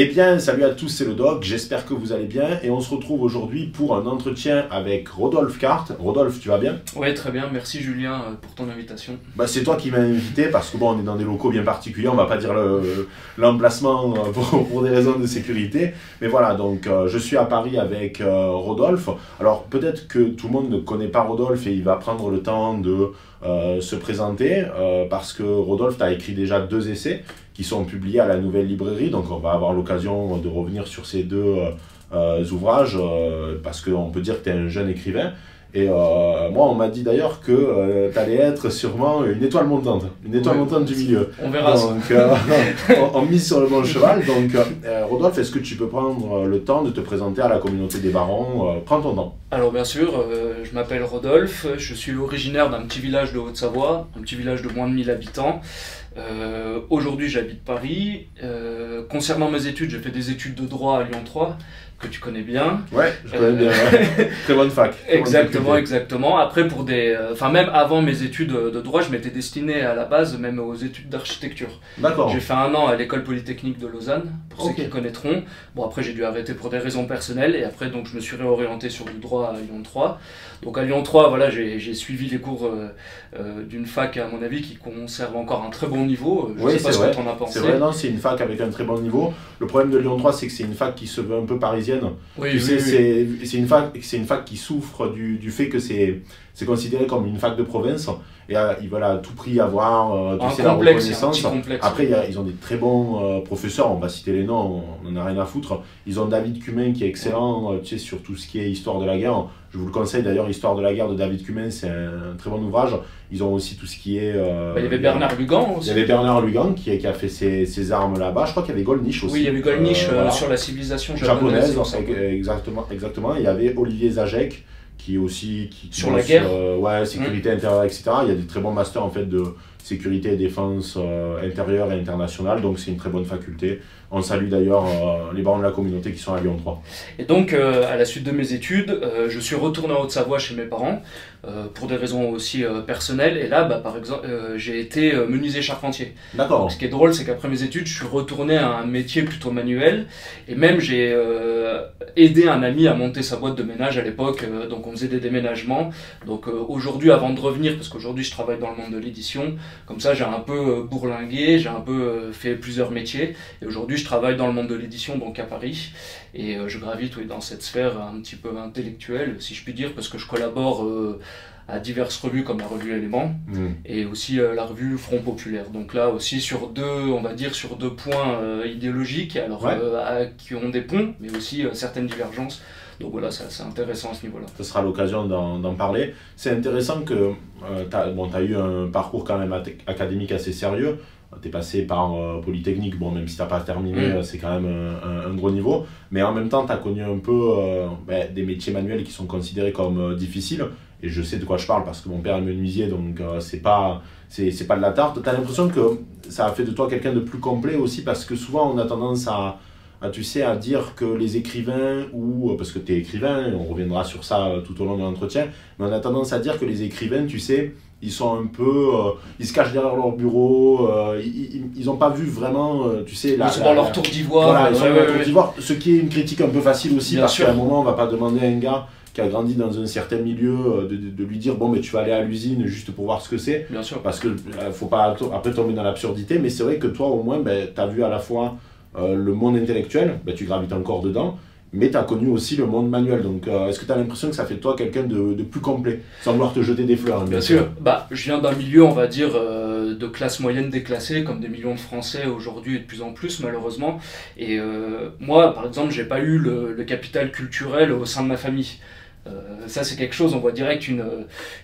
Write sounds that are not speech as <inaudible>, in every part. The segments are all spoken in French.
Eh bien, salut à tous, c'est le Doc, j'espère que vous allez bien et on se retrouve aujourd'hui pour un entretien avec Rodolphe Carte. Rodolphe, tu vas bien? Oui, très bien, merci Julien euh, pour ton invitation. bah, C'est toi qui m'as invité parce que bon, on est dans des locaux bien particuliers, on va pas dire le- l'emplacement euh, <laughs> pour, pour des raisons de sécurité. Mais voilà, donc euh, je suis à Paris avec euh, Rodolphe. Alors peut-être que tout le monde ne connaît pas Rodolphe et il va prendre le temps de euh, se présenter parce que Rodolphe, tu as écrit déjà deux essais qui sont publiés à la Nouvelle Librairie, donc on va avoir l'occasion de revenir sur ces deux euh, euh, ouvrages euh, parce qu'on peut dire que tu es un jeune écrivain. Et euh, moi, on m'a dit d'ailleurs que tu allais être sûrement une étoile montante, une étoile Ouais. montante du milieu. On verra. Donc, euh, <laughs> on, on mise sur le bon cheval. Donc, euh, Rodolphe, est-ce que tu peux prendre le temps de te présenter à la communauté des barons? Euh, Prends ton temps. Alors bien sûr, euh, je m'appelle Rodolphe, je suis originaire d'un petit village de Haute-Savoie, un petit village de moins de 1000 habitants. Euh, Aujourd'hui j'habite Paris. Euh, concernant mes études, j'ai fait des études de droit à Lyon 3, que tu connais bien. Ouais, je connais Euh, bien. ouais. Très bonne fac. <laughs> Exactement, exactement. Après, pour des, euh, enfin même avant mes études de droit, je m'étais destiné à la base même aux études d'architecture. D'accord. J'ai fait un an à l'école polytechnique de Lausanne, pour ceux qui connaîtront. Bon, après, j'ai dû arrêter pour des raisons personnelles, et après, donc, je me suis réorienté sur du droit à Lyon 3. Donc, à Lyon 3, voilà, j'ai suivi les cours euh, d'une fac, à mon avis, qui conserve encore un très bon niveau. Je Oui, sais pas ce vrai. que tu en as pensé. C'est vrai, non, c'est une fac avec un très bon niveau. Le problème de Lyon 3, c'est que c'est une fac qui se veut un peu parisienne. Oui, tu oui, sais, c'est une fac, une fac qui souffre du, du fait que c'est considéré comme une fac de province et euh, ils veulent à tout prix avoir euh, un sais, la reconnaissance. Après, il y a- ils ont des très bons euh, professeurs, on va citer les noms, on n'en a rien à foutre. Ils ont David Cumin qui est excellent euh, tu sais, sur tout ce qui est histoire de la guerre. Je vous le conseille d'ailleurs, Histoire de la guerre de David Cumin, c'est un, très bon ouvrage. Ils ont aussi tout ce qui est. euh, Bah, il y avait Bernard Lugan il aussi. y avait Bernard Lugan qui, qui a fait ses, ses armes là-bas. Je crois qu'il y avait Goldnish aussi. Oui, il y avait voilà. sur la civilisation japonaise. il exactement, exactement. Il y avait Olivier Zajek qui est aussi. Qui, qui Sur la guerre. euh, Ouais, sécurité intérieure, etc. Il y a des très bons masters en fait de sécurité et défense euh, intérieure et internationale. Donc c'est une très bonne faculté. On salue d'ailleurs euh, les barons de la communauté qui sont à Lyon 3. Et donc, euh, à la suite de mes études, je suis retourné en Haute-Savoie chez mes parents, pour des raisons aussi personnelles. Et là, bah, par exemple, j'ai été menuisier charpentier. D'accord. Ce qui est drôle, c'est qu'après mes études, je suis retourné à un métier plutôt manuel. Et même, j'ai aidé un ami à monter sa boîte de ménage à l'époque. donc, on faisait des déménagements. Donc, aujourd'hui, avant de revenir, parce qu'aujourd'hui, je travaille dans le monde de l'édition, comme ça, j'ai un peu euh, bourlingué, j'ai un peu euh, fait plusieurs métiers. Et aujourd'hui, je travaille dans le monde de l'édition, donc à Paris. Et euh, je gravite oui, dans cette sphère un petit peu intellectuelle, si je puis dire, parce que je collabore euh, à diverses revues comme la revue Éléments Hmm. et aussi euh, la revue Front Populaire. Donc là aussi sur deux, on va dire sur deux points euh, idéologiques, alors Ouais. à- qui ont des ponts, mais aussi certaines divergences. Donc voilà, ça, c'est intéressant à ce niveau-là. Ce sera l'occasion d'en parler. C'est intéressant que tu as, bon, t'as eu un parcours quand même académique assez sérieux. Tu es passé par euh, Polytechnique, bon, même si tu n'as pas terminé, Mm. euh, c'est quand même un, un- gros niveau. Mais en même temps, tu as connu un peu euh, ben, des métiers manuels qui sont considérés comme euh, difficiles. Et je sais de quoi je parle parce que mon père est menuisier, donc euh, c'est pas, c'est, pas de la tarte. Tu as l'impression que ça a fait de toi quelqu'un de plus complet aussi parce que souvent on a tendance à, à, tu sais, à dire que les écrivains, ou parce que tu es écrivain, on reviendra sur ça euh, tout au long de l'entretien, mais on a tendance à dire que les écrivains, tu sais, ils sont un peu. euh, ils se cachent derrière leur bureau, euh, ils n'ont pas vu vraiment, euh, tu sais, la. Ils sont dans leur tour d'ivoire. voilà, ils sont ouais, dans ouais, leur tour d'ivoire, ce qui est une critique un peu facile aussi, Bien parce qu'à un moment, on va pas demander à un gars qui a grandi dans un certain milieu euh, de, de- de lui dire bon, mais tu vas aller à l'usine juste pour voir ce que c'est Bien sûr. parce que euh, faut pas après tomber dans l'absurdité, mais c'est vrai que toi au moins ben, tu as vu à la fois euh, le monde intellectuel, ben, tu gravites encore dedans, mais tu as connu aussi le monde manuel. Donc euh, est-ce que tu as l'impression que ça fait de toi quelqu'un de, de plus complet, sans vouloir te jeter des fleurs hein, Bien sûr. Bah, je viens d'un milieu, on va dire, euh, de classe moyenne déclassée, comme des millions de Français aujourd'hui et de plus en plus, malheureusement. Et euh, moi, par exemple, j'ai pas eu le, le capital culturel au sein de ma famille. Euh, ça, c'est quelque chose, on voit direct une,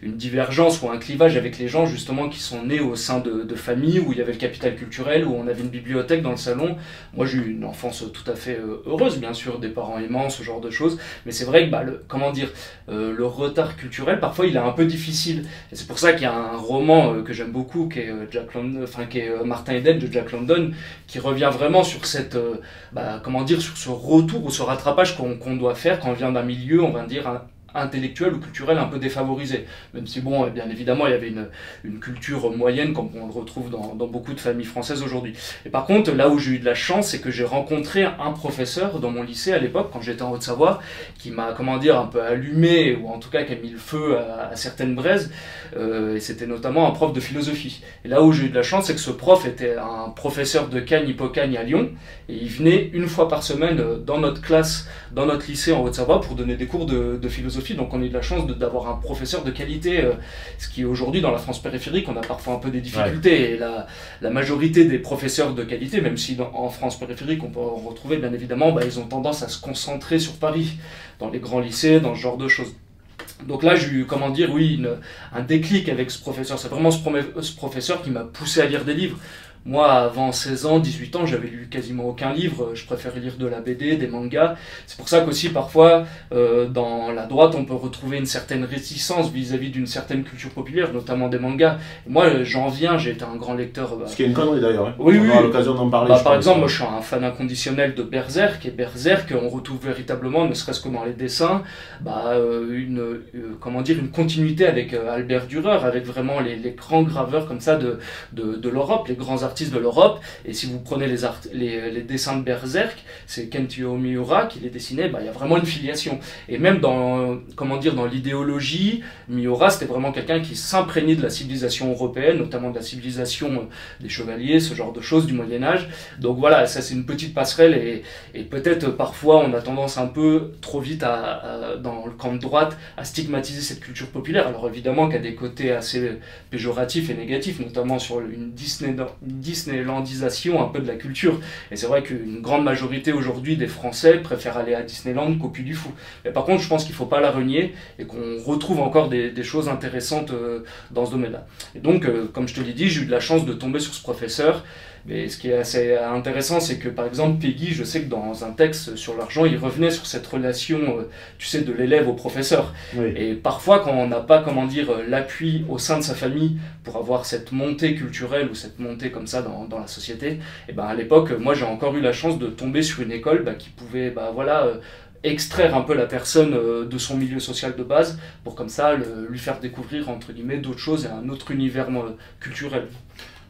une divergence ou un clivage avec les gens justement qui sont nés au sein de, de familles où il y avait le capital culturel, où on avait une bibliothèque dans le salon. Moi, j'ai eu une enfance tout à fait euh, heureuse, bien sûr, des parents aimants, ce genre de choses. Mais c'est vrai que, bah, le, comment dire, euh, le retard culturel, parfois, il est un peu difficile. Et c'est pour ça qu'il y a un roman euh, que j'aime beaucoup, qui est, euh, Jack London, enfin, qui est euh, Martin Eden de Jack London, qui revient vraiment sur cette, euh, bah, comment dire, sur ce retour ou ce rattrapage qu'on doit faire quand on vient d'un milieu, on va dire, intellectuelle ou culturelle un peu défavorisée. Même si, bon, bien évidemment, il y avait une, une culture moyenne, comme on le retrouve dans, beaucoup de familles françaises aujourd'hui. Et par contre, là où j'ai eu de la chance, c'est que j'ai rencontré un professeur dans mon lycée à l'époque, quand j'étais en Haute-Savoie, qui m'a, comment dire, un peu allumé, ou en tout cas qui a mis le feu à, certaines braises. Euh, et c'était notamment un prof de philosophie. Et là où j'ai eu de la chance, c'est que ce prof était un professeur de Cagne Hippocagne à Lyon, et il venait une fois par semaine dans notre classe, dans notre lycée en Haute-Savoie, pour donner des cours de, philosophie. Donc on a eu de la chance d'avoir un professeur de qualité, euh, ce qui aujourd'hui dans la France périphérique, on a parfois un peu des difficultés. Et la, la, majorité des professeurs de qualité, même si en France périphérique on peut en retrouver bien évidemment, bah, ils ont tendance à se concentrer sur Paris, dans les grands lycées, dans ce genre de choses. Donc là, j'ai eu, comment dire, oui, un déclic avec ce professeur. C'est vraiment ce, professeur qui m'a poussé à lire des livres. Moi, avant 16 ans, 18 ans, j'avais lu quasiment aucun livre. Je préférais lire de la BD, des mangas. C'est pour ça qu'aussi, parfois, euh, dans la droite, on peut retrouver une certaine réticence vis-à-vis d'une certaine culture populaire, notamment des mangas. moi, j'en viens, j'ai été un grand lecteur. Bah, Ce qui est une connerie d'ailleurs. Hein. Oui, on aura l'occasion d'en parler. Bah, par exemple, moi, je suis un fan inconditionnel de Berserk. Et Berserk, on retrouve véritablement, ne serait-ce que dans les dessins, bah, euh, une, euh, comment dire, une continuité avec Albert Dürer, avec vraiment les, les, grands graveurs comme ça de, de, de l'Europe, les grands artistes de l'Europe. Et si vous prenez les, les, dessins de Berserk, c'est Kentio Miura qui les dessinait, bah, il y a vraiment une filiation. Et même dans, comment dire, dans l'idéologie, Miura, c'était vraiment quelqu'un qui s'imprégnait de la civilisation européenne, notamment de la civilisation euh, des chevaliers, ce genre de choses du Moyen-Âge. Donc voilà, ça c'est une petite passerelle et, peut-être parfois on a tendance un peu trop vite à, dans le camp de droite à stigmatiser cette culture populaire. Alors évidemment qu'il y a des côtés assez péjoratifs et négatifs, notamment sur une Disney, Disneylandisation un peu de la culture. Et c'est vrai qu'une grande majorité aujourd'hui des Français préfèrent aller à Disneyland qu'au Puy du Fou. Mais par contre, je pense qu'il ne faut pas la renier et qu'on retrouve encore des, choses intéressantes euh, dans ce domaine-là. Et donc, euh, comme je te l'ai dit, j'ai eu de la chance de tomber sur ce professeur mais ce qui est assez intéressant, c'est que par exemple, Peggy, je sais que dans un texte sur l'argent, il revenait sur cette relation, euh, tu sais, de l'élève au professeur. Et parfois, quand on n'a pas, comment dire, l'appui au sein de sa famille pour avoir cette montée culturelle ou cette montée comme ça dans, dans la société, et eh ben à l'époque, moi j'ai encore eu la chance de tomber sur une école bah, qui pouvait, bah voilà, euh, extraire un peu la personne euh, de son milieu social de base pour comme ça lui faire découvrir entre guillemets d'autres choses et un autre univers culturel.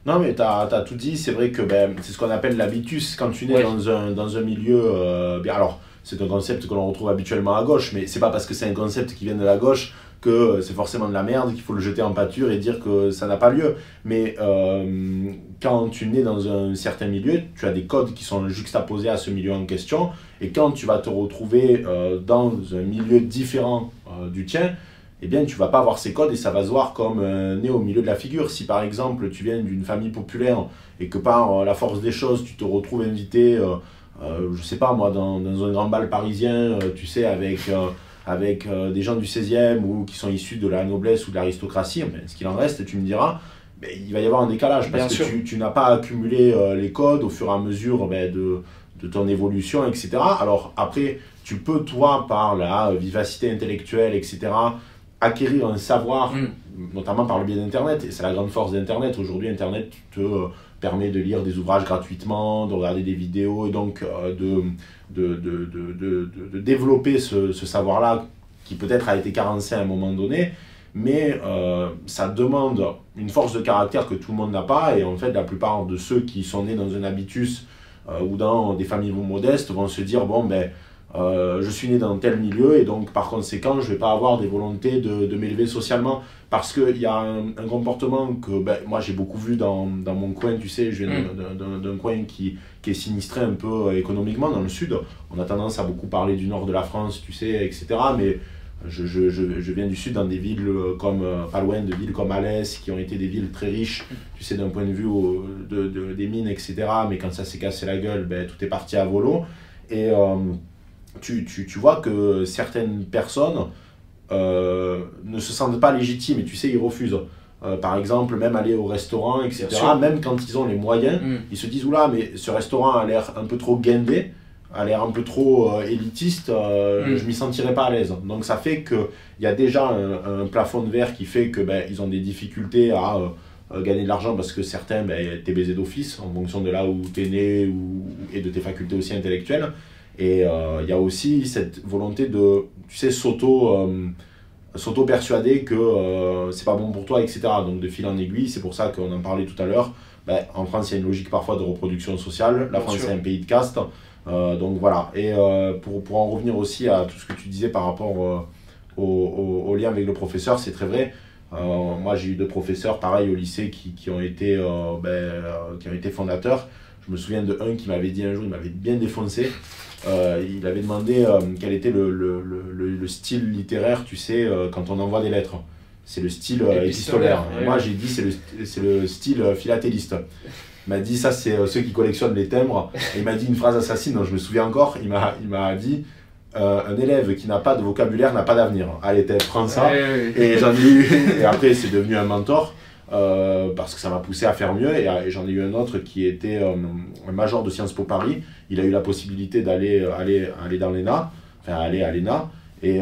Non, mais tu as, tout dit. C'est vrai que ben, c'est ce qu'on appelle l'habitus quand tu nais dans, un, dans un milieu. Euh, bien, alors, c'est un concept que l'on retrouve habituellement à gauche, mais c'est pas parce que c'est un concept qui vient de la gauche que c'est forcément de la merde, qu'il faut le jeter en pâture et dire que ça n'a pas lieu. Mais euh, quand tu nais dans un certain milieu, tu as des codes qui sont juxtaposés à ce milieu en question. Et quand tu vas te retrouver euh, dans un milieu différent du tien, eh bien, tu vas pas avoir ces codes et ça va se voir comme euh, né au milieu de la figure. Si par exemple, tu viens d'une famille populaire et que par euh, la force des choses, tu te retrouves invité, euh, euh je sais pas moi, dans, dans, un grand bal parisien, tu sais, avec, avec des gens du 16e ou qui sont issus de la noblesse ou de l'aristocratie, ce qu'il en reste, tu me diras, mais il va y avoir un décalage parce que tu, tu n'as pas accumulé les codes au fur et à mesure ben, de, de ton évolution, etc. Alors après, tu peux, toi, par la vivacité intellectuelle, etc., acquérir un savoir, mm. notamment par le biais d'Internet. Et c'est la grande force d'Internet. Aujourd'hui, Internet te euh, permet de lire des ouvrages gratuitement, de regarder des vidéos et donc euh, de, de, de, de, de, développer ce, ce savoir-là qui peut-être a été carencé à un moment donné. Mais euh, ça demande une force de caractère que tout le monde n'a pas. Et en fait, la plupart de ceux qui sont nés dans un habitus ou dans des familles modestes vont se dire, bon, ben euh, je suis né dans tel milieu et donc par conséquent je ne vais pas avoir des volontés de, de m'élever socialement parce qu'il y a un, comportement que ben, moi j'ai beaucoup vu dans, dans, mon coin, tu sais, je viens mm. d'un coin qui, qui, est sinistré un peu euh, économiquement dans le sud. On a tendance à beaucoup parler du nord de la France, tu sais, etc. Mais je, je, je, viens du sud dans des villes comme, euh, pas loin de villes comme Alès, qui ont été des villes très riches, tu sais, d'un point de vue de, de, des mines, etc. Mais quand ça s'est cassé la gueule, ben, tout est parti à volo. Et tu, tu, tu, vois que certaines personnes euh, ne se sentent pas légitimes et tu sais, ils refusent. Euh, par exemple, même aller au restaurant, etc. Même quand ils ont les moyens, mm. ils se disent Oula, mais ce restaurant a l'air un peu trop guindé, a l'air un peu trop euh, élitiste, mm. je m'y sentirais pas à l'aise. Donc ça fait qu'il y a déjà un, plafond de verre qui fait qu'ils ben, ont des difficultés à gagner de l'argent parce que certains, ben, t'es baisé d'office en fonction de là où tu es né ou, et de tes facultés aussi intellectuelles. Et il y a aussi cette volonté de, tu sais, s'auto s'auto-persuader que c'est pas bon pour toi, etc. Donc de fil en aiguille, c'est pour ça qu'on en parlait tout à l'heure. Ben, en France, il y a une logique parfois de reproduction sociale. La France, c'est un pays de caste. donc voilà. Et pour, pour en revenir aussi à tout ce que tu disais par rapport au, au, lien avec le professeur, c'est très vrai. Euh, moi, j'ai eu deux professeurs, pareil, au lycée, qui, qui ont, été, euh, ben, euh, qui ont été fondateurs. Je me souviens de un qui m'avait dit un jour, il m'avait bien défoncé. Il avait demandé quel était le, le, le, le, style littéraire, tu sais, quand on envoie des lettres. C'est le style épistolaire. Moi, j'ai dit, c'est le, le style philatéliste. Il m'a dit, ça, c'est ceux qui collectionnent les timbres. Et il m'a dit une phrase assassine, dont je me souviens encore. Il m'a dit, euh, un élève qui n'a pas de vocabulaire n'a pas d'avenir. Allez, prends ça. Et j'en ai eu, et après c'est devenu un mentor. Euh, parce que ça m'a poussé à faire mieux et, j'en ai eu un autre qui était euh, un major de Sciences Po Paris. Il a eu la possibilité d'aller aller, aller dans l'ENA, enfin aller à l'ENA, et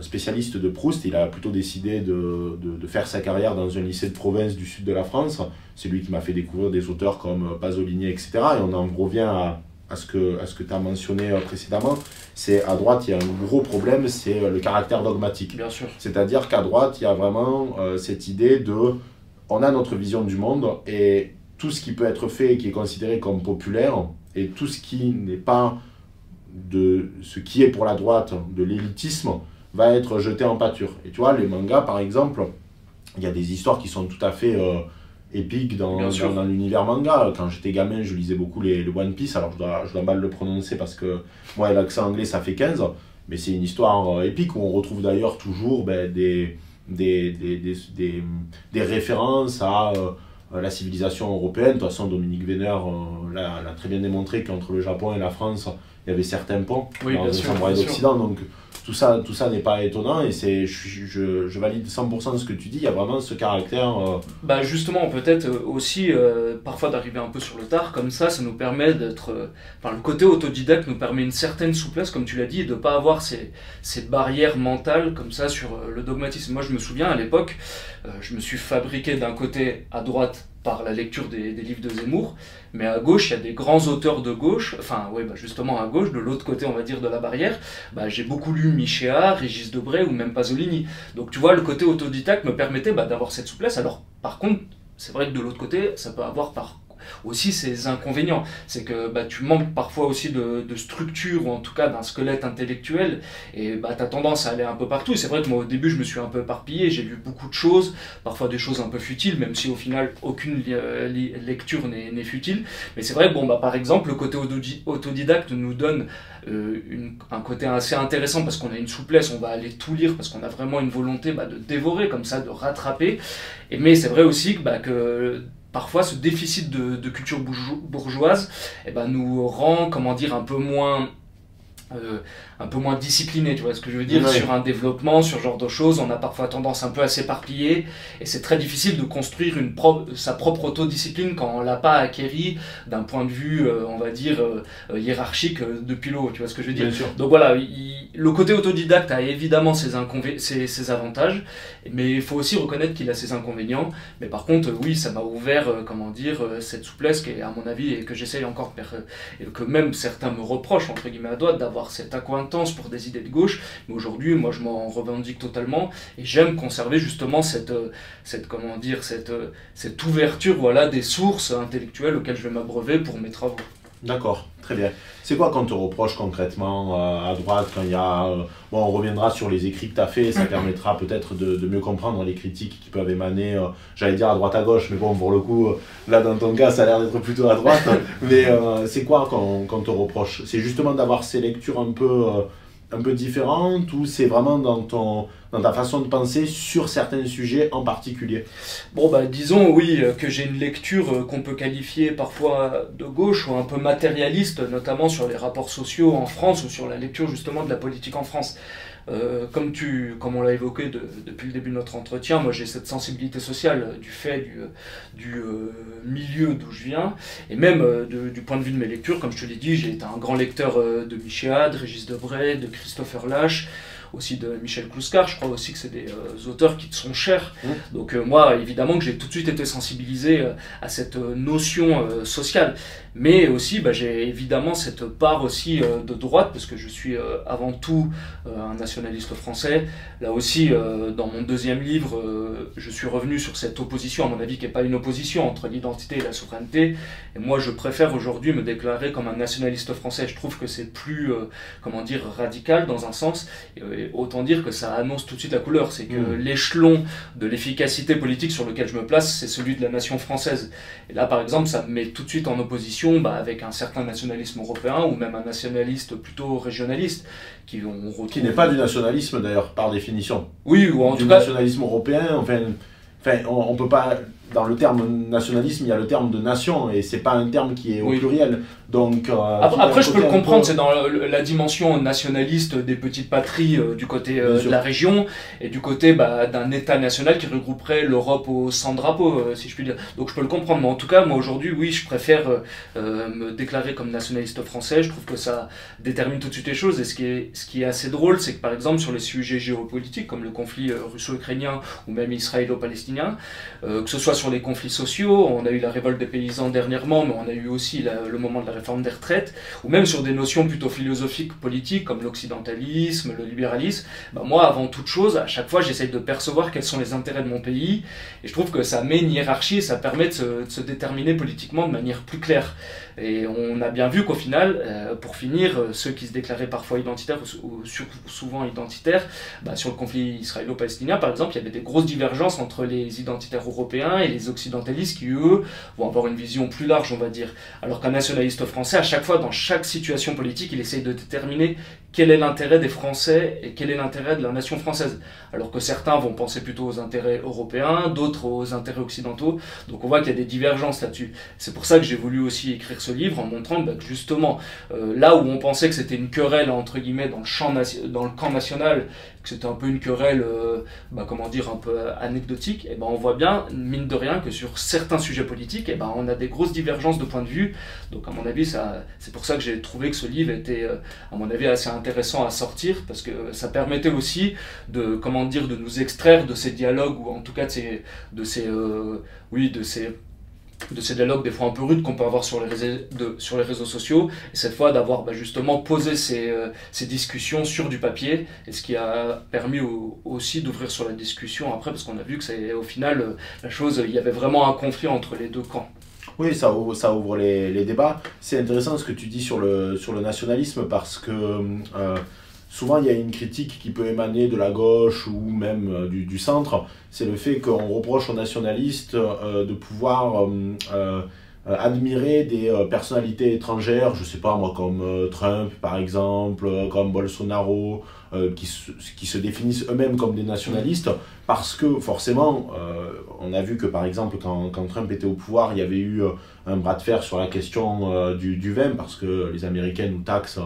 spécialiste de Proust, il a plutôt décidé de, de, de, faire sa carrière dans un lycée de province du sud de la France. C'est lui qui m'a fait découvrir des auteurs comme Pasolini, etc. Et on en revient à, à ce que, à ce que tu as mentionné euh, précédemment, c'est à droite, il y a un gros problème, c'est euh, le caractère dogmatique. Bien sûr. C'est-à-dire qu'à droite, il y a vraiment euh, cette idée de on a notre vision du monde et tout ce qui peut être fait et qui est considéré comme populaire et tout ce qui n'est pas de ce qui est pour la droite de l'élitisme va être jeté en pâture. Et tu vois, les mangas, par exemple, il y a des histoires qui sont tout à fait épique dans, dans, l'univers manga. Quand j'étais gamin, je lisais beaucoup les, le One Piece, alors je dois, je dois mal le prononcer parce que moi, l'accent anglais, ça fait 15, mais c'est une histoire euh, épique où on retrouve d'ailleurs toujours ben, des, des, des, des, des, références à euh, la civilisation européenne. De toute façon, Dominique Vénère euh, l'a très bien démontré qu'entre le Japon et la France, il y avait certains ponts oui, dans le samouraï d'Occident. Donc, tout ça, tout ça n'est pas étonnant et c'est, je, je, valide 100% de ce que tu dis. Il y a vraiment ce caractère. Euh, bah justement, peut-être euh, aussi euh, parfois d'arriver un peu sur le tard, comme ça, ça nous permet d'être. enfin, le côté autodidacte nous permet une certaine souplesse, comme tu l'as dit, et de ne pas avoir ces, ces, barrières mentales comme ça sur le dogmatisme. Moi, je me souviens à l'époque, je me suis fabriqué d'un côté à droite par la lecture des, livres de Zemmour, mais à gauche, il y a des grands auteurs de gauche, enfin, oui, bah justement à gauche, de l'autre côté, on va dire, de la barrière, bah, j'ai beaucoup lu Michéa, Régis Debray ou même Pasolini. Donc, tu vois, le côté autodidacte me permettait bah, d'avoir cette souplesse. Alors, par contre, c'est vrai que de l'autre côté, ça peut avoir par aussi ses inconvénients. C'est que bah, tu manques parfois aussi de, de, structure, ou en tout cas d'un squelette intellectuel, et bah, tu as tendance à aller un peu partout. C'est vrai que moi au début je me suis un peu éparpillé, j'ai lu beaucoup de choses, parfois des choses un peu futiles, même si au final aucune lecture n'est futile. Mais c'est vrai bon, bah, par exemple le côté autodidacte nous donne euh, un côté assez intéressant parce qu'on a une souplesse, on va aller tout lire parce qu'on a vraiment une volonté bah, de dévorer comme ça, de rattraper. Et, mais c'est vrai aussi bah, que parfois ce déficit de, culture bourgeoise eh ben, nous rend, comment dire, un peu moins euh, un peu moins discipliné, tu vois ce que je veux dire, sur un développement, sur ce genre de choses, on a parfois tendance un peu à s'éparpiller, et c'est très difficile de construire une sa propre autodiscipline quand on l'a pas acquérie d'un point de vue, euh, on va dire, euh, hiérarchique depuis l'eau, tu vois ce que je veux dire. Donc voilà, le côté autodidacte a évidemment ses, ses, ses avantages, mais il faut aussi reconnaître qu'il a ses inconvénients, mais par contre, oui, ça m'a ouvert, comment dire, cette souplesse qui est, à mon avis, et que j'essaye encore, et que même certains me reprochent, entre guillemets à droite, d'avoir cette accointance pour des idées de gauche, mais aujourd'hui, moi, je m'en revendique totalement et j'aime conserver justement cette, euh, cette, comment dire, cette, euh, cette ouverture voilà, des sources intellectuelles auxquelles je vais m'abreuver pour mes travaux. D'accord, très bien. C'est quoi qu'on te reproche concrètement euh, à droite quand il y a... bon, on reviendra sur les écrits que tu as fait, ça <laughs> permettra peut-être de, de, mieux comprendre les critiques qui peuvent émaner, j'allais dire à droite à gauche, mais bon, pour le coup, là dans ton cas, ça a l'air d'être plutôt à droite. <laughs> mais c'est quoi qu'on te reproche? C'est justement d'avoir ces lectures un peu un peu différente ou c'est vraiment dans, ton, dans ta façon de penser sur certains sujets en particulier? Bon, bah, disons oui, euh, que j'ai une lecture euh, qu'on peut qualifier parfois de gauche ou un peu matérialiste, notamment sur les rapports sociaux en France ou sur la lecture justement de la politique en France. Euh, comme, tu, comme on l'a évoqué depuis le début de notre entretien, moi j'ai cette sensibilité sociale du fait du, du euh, milieu d'où je viens, et même euh, du point de vue de mes lectures, comme je te l'ai dit, j'ai été un grand lecteur de Michéa, de Régis Debray, de Christopher Lash, aussi de Michel Kluskar. Je crois aussi que c'est des auteurs qui te sont chers. Mmh. Donc moi, évidemment que j'ai tout de suite été sensibilisé à cette notion sociale. Mais aussi, bah, j'ai évidemment cette part aussi de droite, parce que je suis avant tout un nationaliste français. Là aussi, dans mon deuxième livre, je suis revenu sur cette opposition, à mon avis, qui n'est pas une opposition entre l'identité et la souveraineté. Et moi, je préfère aujourd'hui me déclarer comme un nationaliste français. Je trouve que c'est plus, euh, comment dire, radical dans un sens. Et, autant dire que ça annonce tout de suite la couleur. C'est que mmh. l'échelon de l'efficacité politique sur lequel je me place, c'est celui de la nation française. Et là, par exemple, ça me met tout de suite en opposition bah, avec un certain nationalisme européen ou même un nationaliste plutôt régionaliste. Qui, on qui n'est pas du nationalisme d'ailleurs, par définition. Oui, ou en du tout cas. nationalisme européen, enfin. Enfin, on ne peut pas dans le terme nationalisme, il y a le terme de nation et c'est pas un terme qui est au pluriel. Donc euh, après, je peux le comprendre, c'est dans la, dimension nationaliste des petites patries euh, du côté euh, de la région et du côté bah, d'un État national qui regrouperait l'Europe au sans drapeau, si je puis dire. Donc je peux le comprendre, mais en tout cas, moi aujourd'hui, oui, je préfère me déclarer comme nationaliste français. Je trouve que ça détermine tout de suite les choses. Et ce qui est, ce qui est assez drôle, c'est que par exemple sur les sujets géopolitiques comme le conflit russo-ukrainien ou même israélo-palestinien, que ce soit sur les conflits sociaux, on a eu la révolte des paysans dernièrement, mais on a eu aussi le moment de la réforme des retraites, ou même sur des notions plutôt philosophiques, politiques, comme l'occidentalisme, le libéralisme, bah, moi, avant toute chose, à chaque fois, j'essaye de percevoir quels sont les intérêts de mon pays, et je trouve que ça met une hiérarchie et ça permet de se déterminer politiquement de manière plus claire. Et on a bien vu qu'au final, euh, pour finir, euh, ceux qui se déclaraient parfois identitaires ou, souvent identitaires, bah, sur le conflit israélo-palestinien par exemple, il y avait des grosses divergences entre les identitaires européens et les occidentalistes qui, eux, vont avoir une vision plus large, on va dire. Alors qu'un nationaliste français, à chaque fois, dans chaque situation politique, il essaye de déterminer quel est l'intérêt des Français et quel est l'intérêt de la nation française. Alors que certains vont penser plutôt aux intérêts européens, d'autres aux intérêts occidentaux. Donc on voit qu'il y a des divergences là-dessus. C'est pour ça que j'ai voulu aussi écrire ce livre en montrant bah, que justement, euh, là où on pensait que c'était une querelle entre guillemets dans le, champ dans le camp national, que c'était un peu une querelle, euh, bah, comment dire, un peu anecdotique, et ben on voit bien, mine de rien, que sur certains sujets politiques, et ben on a des grosses divergences de point de vue. Donc à mon avis, c'est pour ça que j'ai trouvé que ce livre était, euh, à mon avis, assez intéressant à sortir, parce que ça permettait aussi de, comment de nous extraire de ces dialogues, ou en tout cas de de ces oui, de ces de ces dialogues des fois un peu rudes qu'on peut avoir sur les réseaux, sur les réseaux sociaux, et cette fois d'avoir bah, justement posé ces, euh, ces, discussions sur du papier, et ce qui a permis aussi d'ouvrir sur la discussion après, parce qu'on a vu que c'est au final euh, la chose, il y avait vraiment un conflit entre les deux camps. Oui, ça ouvre, ça ouvre les, les débats. C'est intéressant ce que tu dis sur le, sur le nationalisme, parce que... Euh, souvent il y a une critique qui peut émaner de la gauche ou même euh, du, centre, c'est le fait qu'on reproche aux nationalistes euh, de pouvoir euh, admirer des personnalités étrangères, je sais pas moi, comme Trump par exemple, comme Bolsonaro, qui, se, définissent eux-mêmes comme des nationalistes, parce que forcément, on a vu que par exemple quand, Trump était au pouvoir, il y avait eu un bras de fer sur la question du, vin, parce que les Américains nous taxent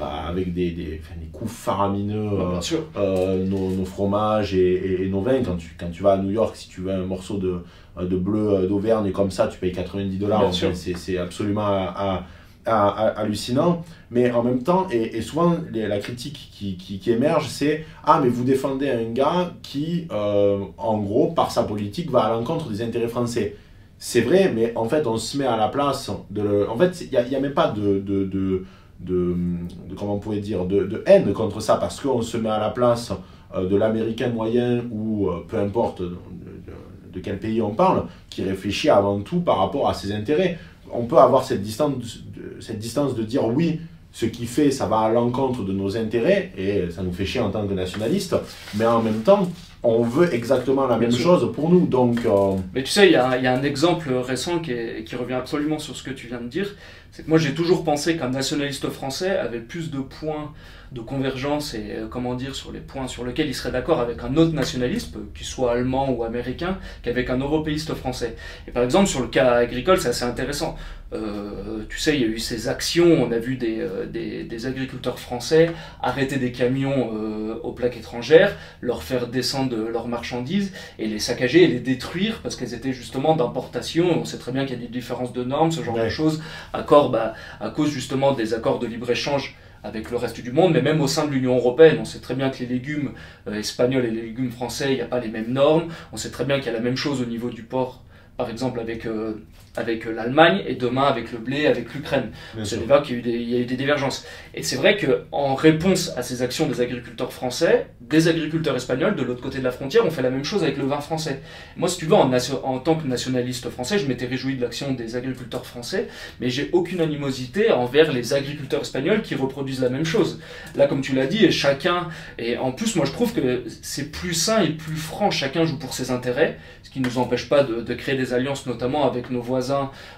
avec des, des, des coûts faramineux, bah, euh, nos, nos, fromages et, et, nos vins. Quand tu, quand tu vas à New York, si tu veux un morceau de, de bleu d'Auvergne comme ça, tu payes 90 dollars. c'est absolument à, hallucinant. Mais en même temps, et, et souvent la critique qui, qui, qui émerge, c'est Ah, mais vous défendez un gars qui, euh, en gros, par sa politique, va à l'encontre des intérêts français. C'est vrai, mais en fait, on se met à la place de. En fait, il n'y a, a, même pas de, de, de de, comment on pourrait dire, de, haine contre ça, parce qu'on se met à la place euh, de l'américain moyen ou euh, peu importe de, quel pays on parle, qui réfléchit avant tout par rapport à ses intérêts. On peut avoir cette distance, cette distance de dire oui, ce qui fait, ça va à l'encontre de nos intérêts, et ça nous fait chier en tant que nationalistes, mais en même temps, on veut exactement la même chose pour nous. Donc, euh, Mais tu sais, il y, y, a un exemple récent qui, qui, revient absolument sur ce que tu viens de dire. Moi, j'ai toujours pensé qu'un nationaliste français avait plus de points de convergence et, euh, comment dire, sur les points sur lesquels il serait d'accord avec un autre nationaliste, qu'il soit allemand ou américain, qu'avec un européiste français. Et par exemple, sur le cas agricole, c'est assez intéressant. Euh, tu sais, il y a eu ces actions, on a vu des, des, des agriculteurs français arrêter des camions aux plaques étrangères, leur faire descendre de leurs marchandises et les saccager et les détruire parce qu'elles étaient justement d'importation. On sait très bien qu'il y a des différences de normes, ce genre de choses, accords, bah, à cause justement des accords de libre-échange avec le reste du monde, mais même au sein de l'Union européenne. On sait très bien que les légumes euh, espagnols et les légumes français, il n'y a pas les mêmes normes. On sait très bien qu'il y a la même chose au niveau du porc, par exemple avec euh, avec euh, l'Allemagne et demain avec le blé, avec l'Ukraine. C'est là qu'il y, a eu des divergences. Et c'est vrai qu'en réponse à ces actions des agriculteurs français, des agriculteurs espagnols de l'autre côté de la frontière ont fait la même chose avec le vin français. Moi, si tu veux, en, en tant que nationaliste français, je m'étais réjoui de l'action des agriculteurs français, mais j'ai aucune animosité envers les agriculteurs espagnols qui reproduisent la même chose. Là, comme tu l'as dit, chacun, et en plus, moi je trouve que c'est plus sain et plus franc, chacun joue pour ses intérêts, ce qui ne nous empêche pas de, de créer des alliances, notamment avec nos voisins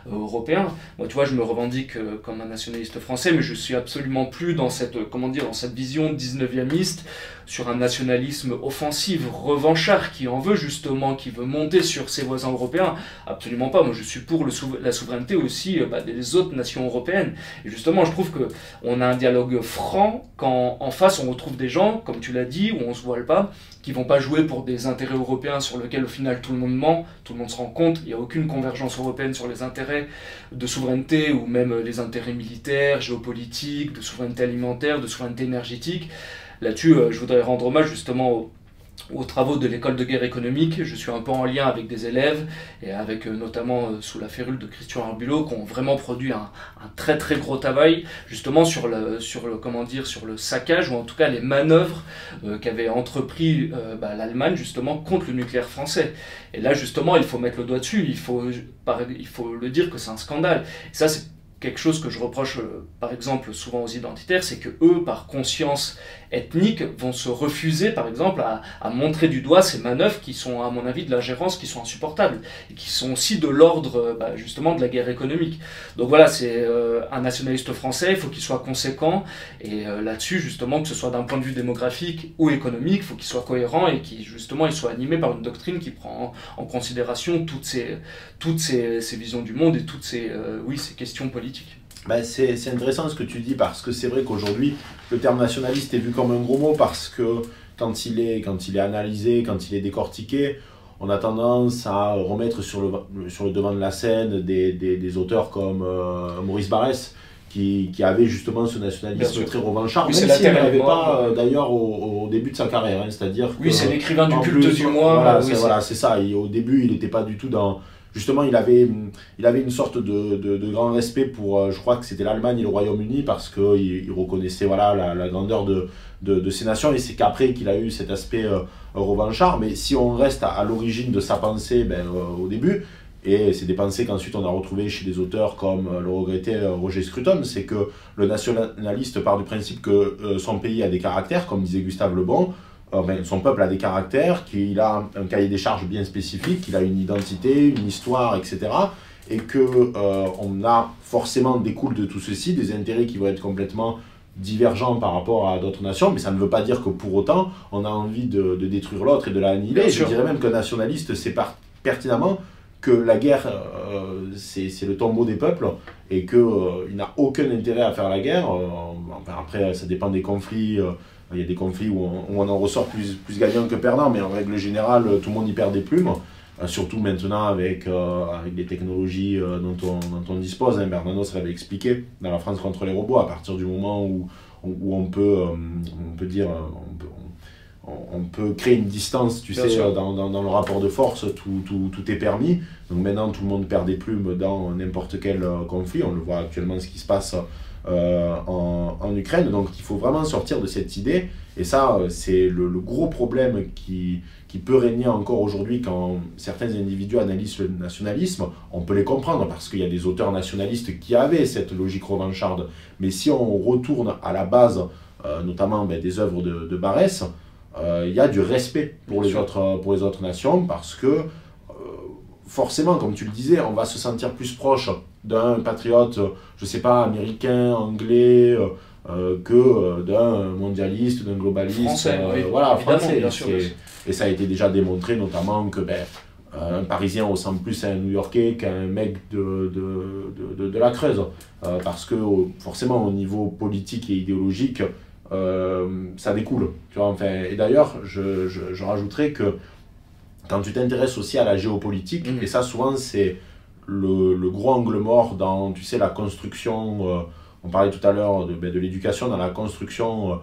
euh, européen. Moi, tu vois, je me revendique euh, comme un nationaliste français, mais je suis absolument plus dans cette, euh, comment dire, dans cette vision 19e sur un nationalisme offensif, revanchard, qui en veut justement, qui veut monter sur ses voisins européens. Absolument pas. Moi, je suis pour la souveraineté aussi bah, des autres nations européennes. Et justement, je trouve que on a un dialogue franc quand en face on retrouve des gens, comme tu l'as dit, où on se voile pas, qui vont pas jouer pour des intérêts européens sur lesquels au final tout le monde ment, tout le monde se rend compte, il n'y a aucune convergence européenne sur les intérêts de souveraineté ou même les intérêts militaires, géopolitiques, de souveraineté alimentaire, de souveraineté énergétique. Là-dessus, euh, je voudrais rendre hommage justement aux, aux travaux de l'école de guerre économique. Je suis un peu en lien avec des élèves et avec euh, notamment euh, sous la férule de Christian Arbulot qui ont vraiment produit un, très très gros travail justement sur le, sur comment dire sur le saccage ou en tout cas les manœuvres euh, qu'avait entrepris bah, l'Allemagne justement contre le nucléaire français. Et là justement il faut mettre le doigt dessus, il faut, il faut le dire que c'est un scandale. Et ça c'est quelque chose que je reproche par exemple souvent aux identitaires, c'est que eux, par conscience ethniques vont se refuser, par exemple, à, montrer du doigt ces manœuvres qui sont, à mon avis, de l'ingérence, qui sont insupportables, et qui sont aussi de l'ordre, euh, bah, justement, de la guerre économique. Donc voilà, c'est euh, un nationaliste français, il faut qu'il soit conséquent, et euh, là-dessus, justement, que ce soit d'un point de vue démographique ou économique, il faut qu'il soit cohérent et qu'il, il soit animé par une doctrine qui prend en, considération toutes ces, toutes ces, visions du monde et toutes ces, oui, ces questions politiques. Ben c'est intéressant ce que tu dis parce que c'est vrai qu'aujourd'hui, le terme nationaliste est vu comme un gros mot parce que quand il est, quand il est analysé, quand il est décortiqué, on a tendance à remettre sur le, sur le devant de la scène des, des, des auteurs comme euh, Maurice Barrès, qui, qui, avait justement ce nationalisme très revanchard, oui, même s'il n'avait pas euh, d'ailleurs au, au, début de sa carrière. Hein, C'est-à-dire Oui, c'est l'écrivain du culte du mois. Voilà, oui, c'est voilà, ça. Au début, il n'était pas du tout dans justement, il avait, il avait une sorte de, de, grand respect pour, euh, je crois que c'était l'Allemagne et le Royaume-Uni, parce qu'il il reconnaissait voilà, la, la grandeur de, de, ces nations, et c'est qu'après qu'il a eu cet aspect euh, revanchard. Mais si on reste à, l'origine de sa pensée ben, euh, au début, et c'est des pensées qu'ensuite on a retrouvées chez des auteurs comme le regretté Roger Scruton, c'est que le nationaliste part du principe que son pays a des caractères, comme disait Gustave Le Bon, son peuple a des caractères, qu'il a un cahier des charges bien spécifique, qu'il a une identité, une histoire, etc. Et que euh, on a forcément découle de tout ceci des intérêts qui vont être complètement divergents par rapport à d'autres nations, mais ça ne veut pas dire que pour autant on a envie de, détruire l'autre et de l'annihiler. Je dirais même qu'un nationaliste sait pertinemment que la guerre, euh, c'est le tombeau des peuples et qu'il euh, n'a aucun intérêt à faire la guerre. après, ça dépend des conflits il y a des conflits où on, en ressort plus, plus gagnant que perdant, mais en règle générale, tout le monde y perd des plumes. Euh, surtout maintenant avec, euh, avec les technologies euh, dont, on, dont on dispose. Hein. Bernanos l'avait expliqué dans la France contre les robots, à partir du moment où, où on, peut, on peut dire, on peut, on, peut créer une distance, tu sais, dans, dans, dans, le rapport de force, tout, tout, tout, est permis. Donc maintenant, tout le monde perd des plumes dans n'importe quel conflit. On le voit actuellement ce qui se passe euh, en, en, Ukraine. Donc il faut vraiment sortir de cette idée. Et ça, euh, c'est le, gros problème qui, qui peut régner encore aujourd'hui quand certains individus analysent le nationalisme. On peut les comprendre parce qu'il y a des auteurs nationalistes qui avaient cette logique revancharde. Mais si on retourne à la base, euh, notamment ben, des œuvres de, de Barès, il y a du respect pour les, autres, pour les autres nations parce que forcément, comme tu le disais, on va se sentir plus proche d'un patriote, je sais pas, américain, anglais, euh, euh, que euh, d'un mondialiste, d'un globaliste. Français, voilà, français. Bien sûr, et ça a été déjà démontré, notamment que ben, un Parisien ressemble plus à un New-Yorkais qu'à un mec de, de, de, de la Creuse. parce que forcément, au niveau politique et idéologique, ça découle. Tu vois, enfin, et d'ailleurs, je, je, je rajouterais que quand tu t'intéresses aussi à la géopolitique, mm. et ça souvent c'est le, le, gros angle mort dans tu sais, la construction euh, on parlait tout à l'heure de, ben, de l'éducation dans la construction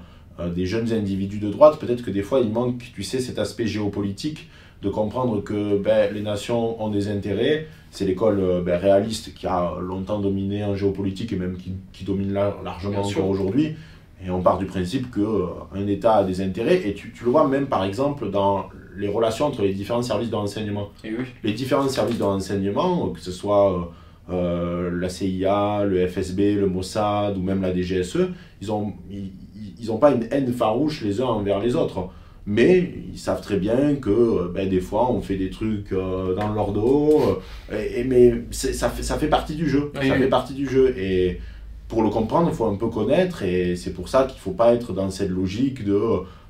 des jeunes individus de droite, peut-être que des fois il manque, tu sais, cet aspect géopolitique de comprendre que ben, les nations ont des intérêts. C'est l'école ben, réaliste qui a longtemps dominé en géopolitique et même qui, qui domine largement encore aujourd'hui. Et on part du principe qu'un euh, État a des intérêts, et tu, tu, le vois même par exemple dans les relations entre les différents services de renseignement. Et oui. Les différents services de renseignement, que ce soit euh, euh la CIA, le FSB, le Mossad ou même la DGSE, ils n'ont ils, ils ont pas une haine farouche les uns envers les autres. Mais ils savent très bien que euh, ben, des fois on fait des trucs dans leur dos, et, mais ça fait, ça fait partie du jeu. ça fait partie du jeu. Et pour le comprendre, il faut un peu connaître et c'est pour ça qu'il ne faut pas être dans cette logique de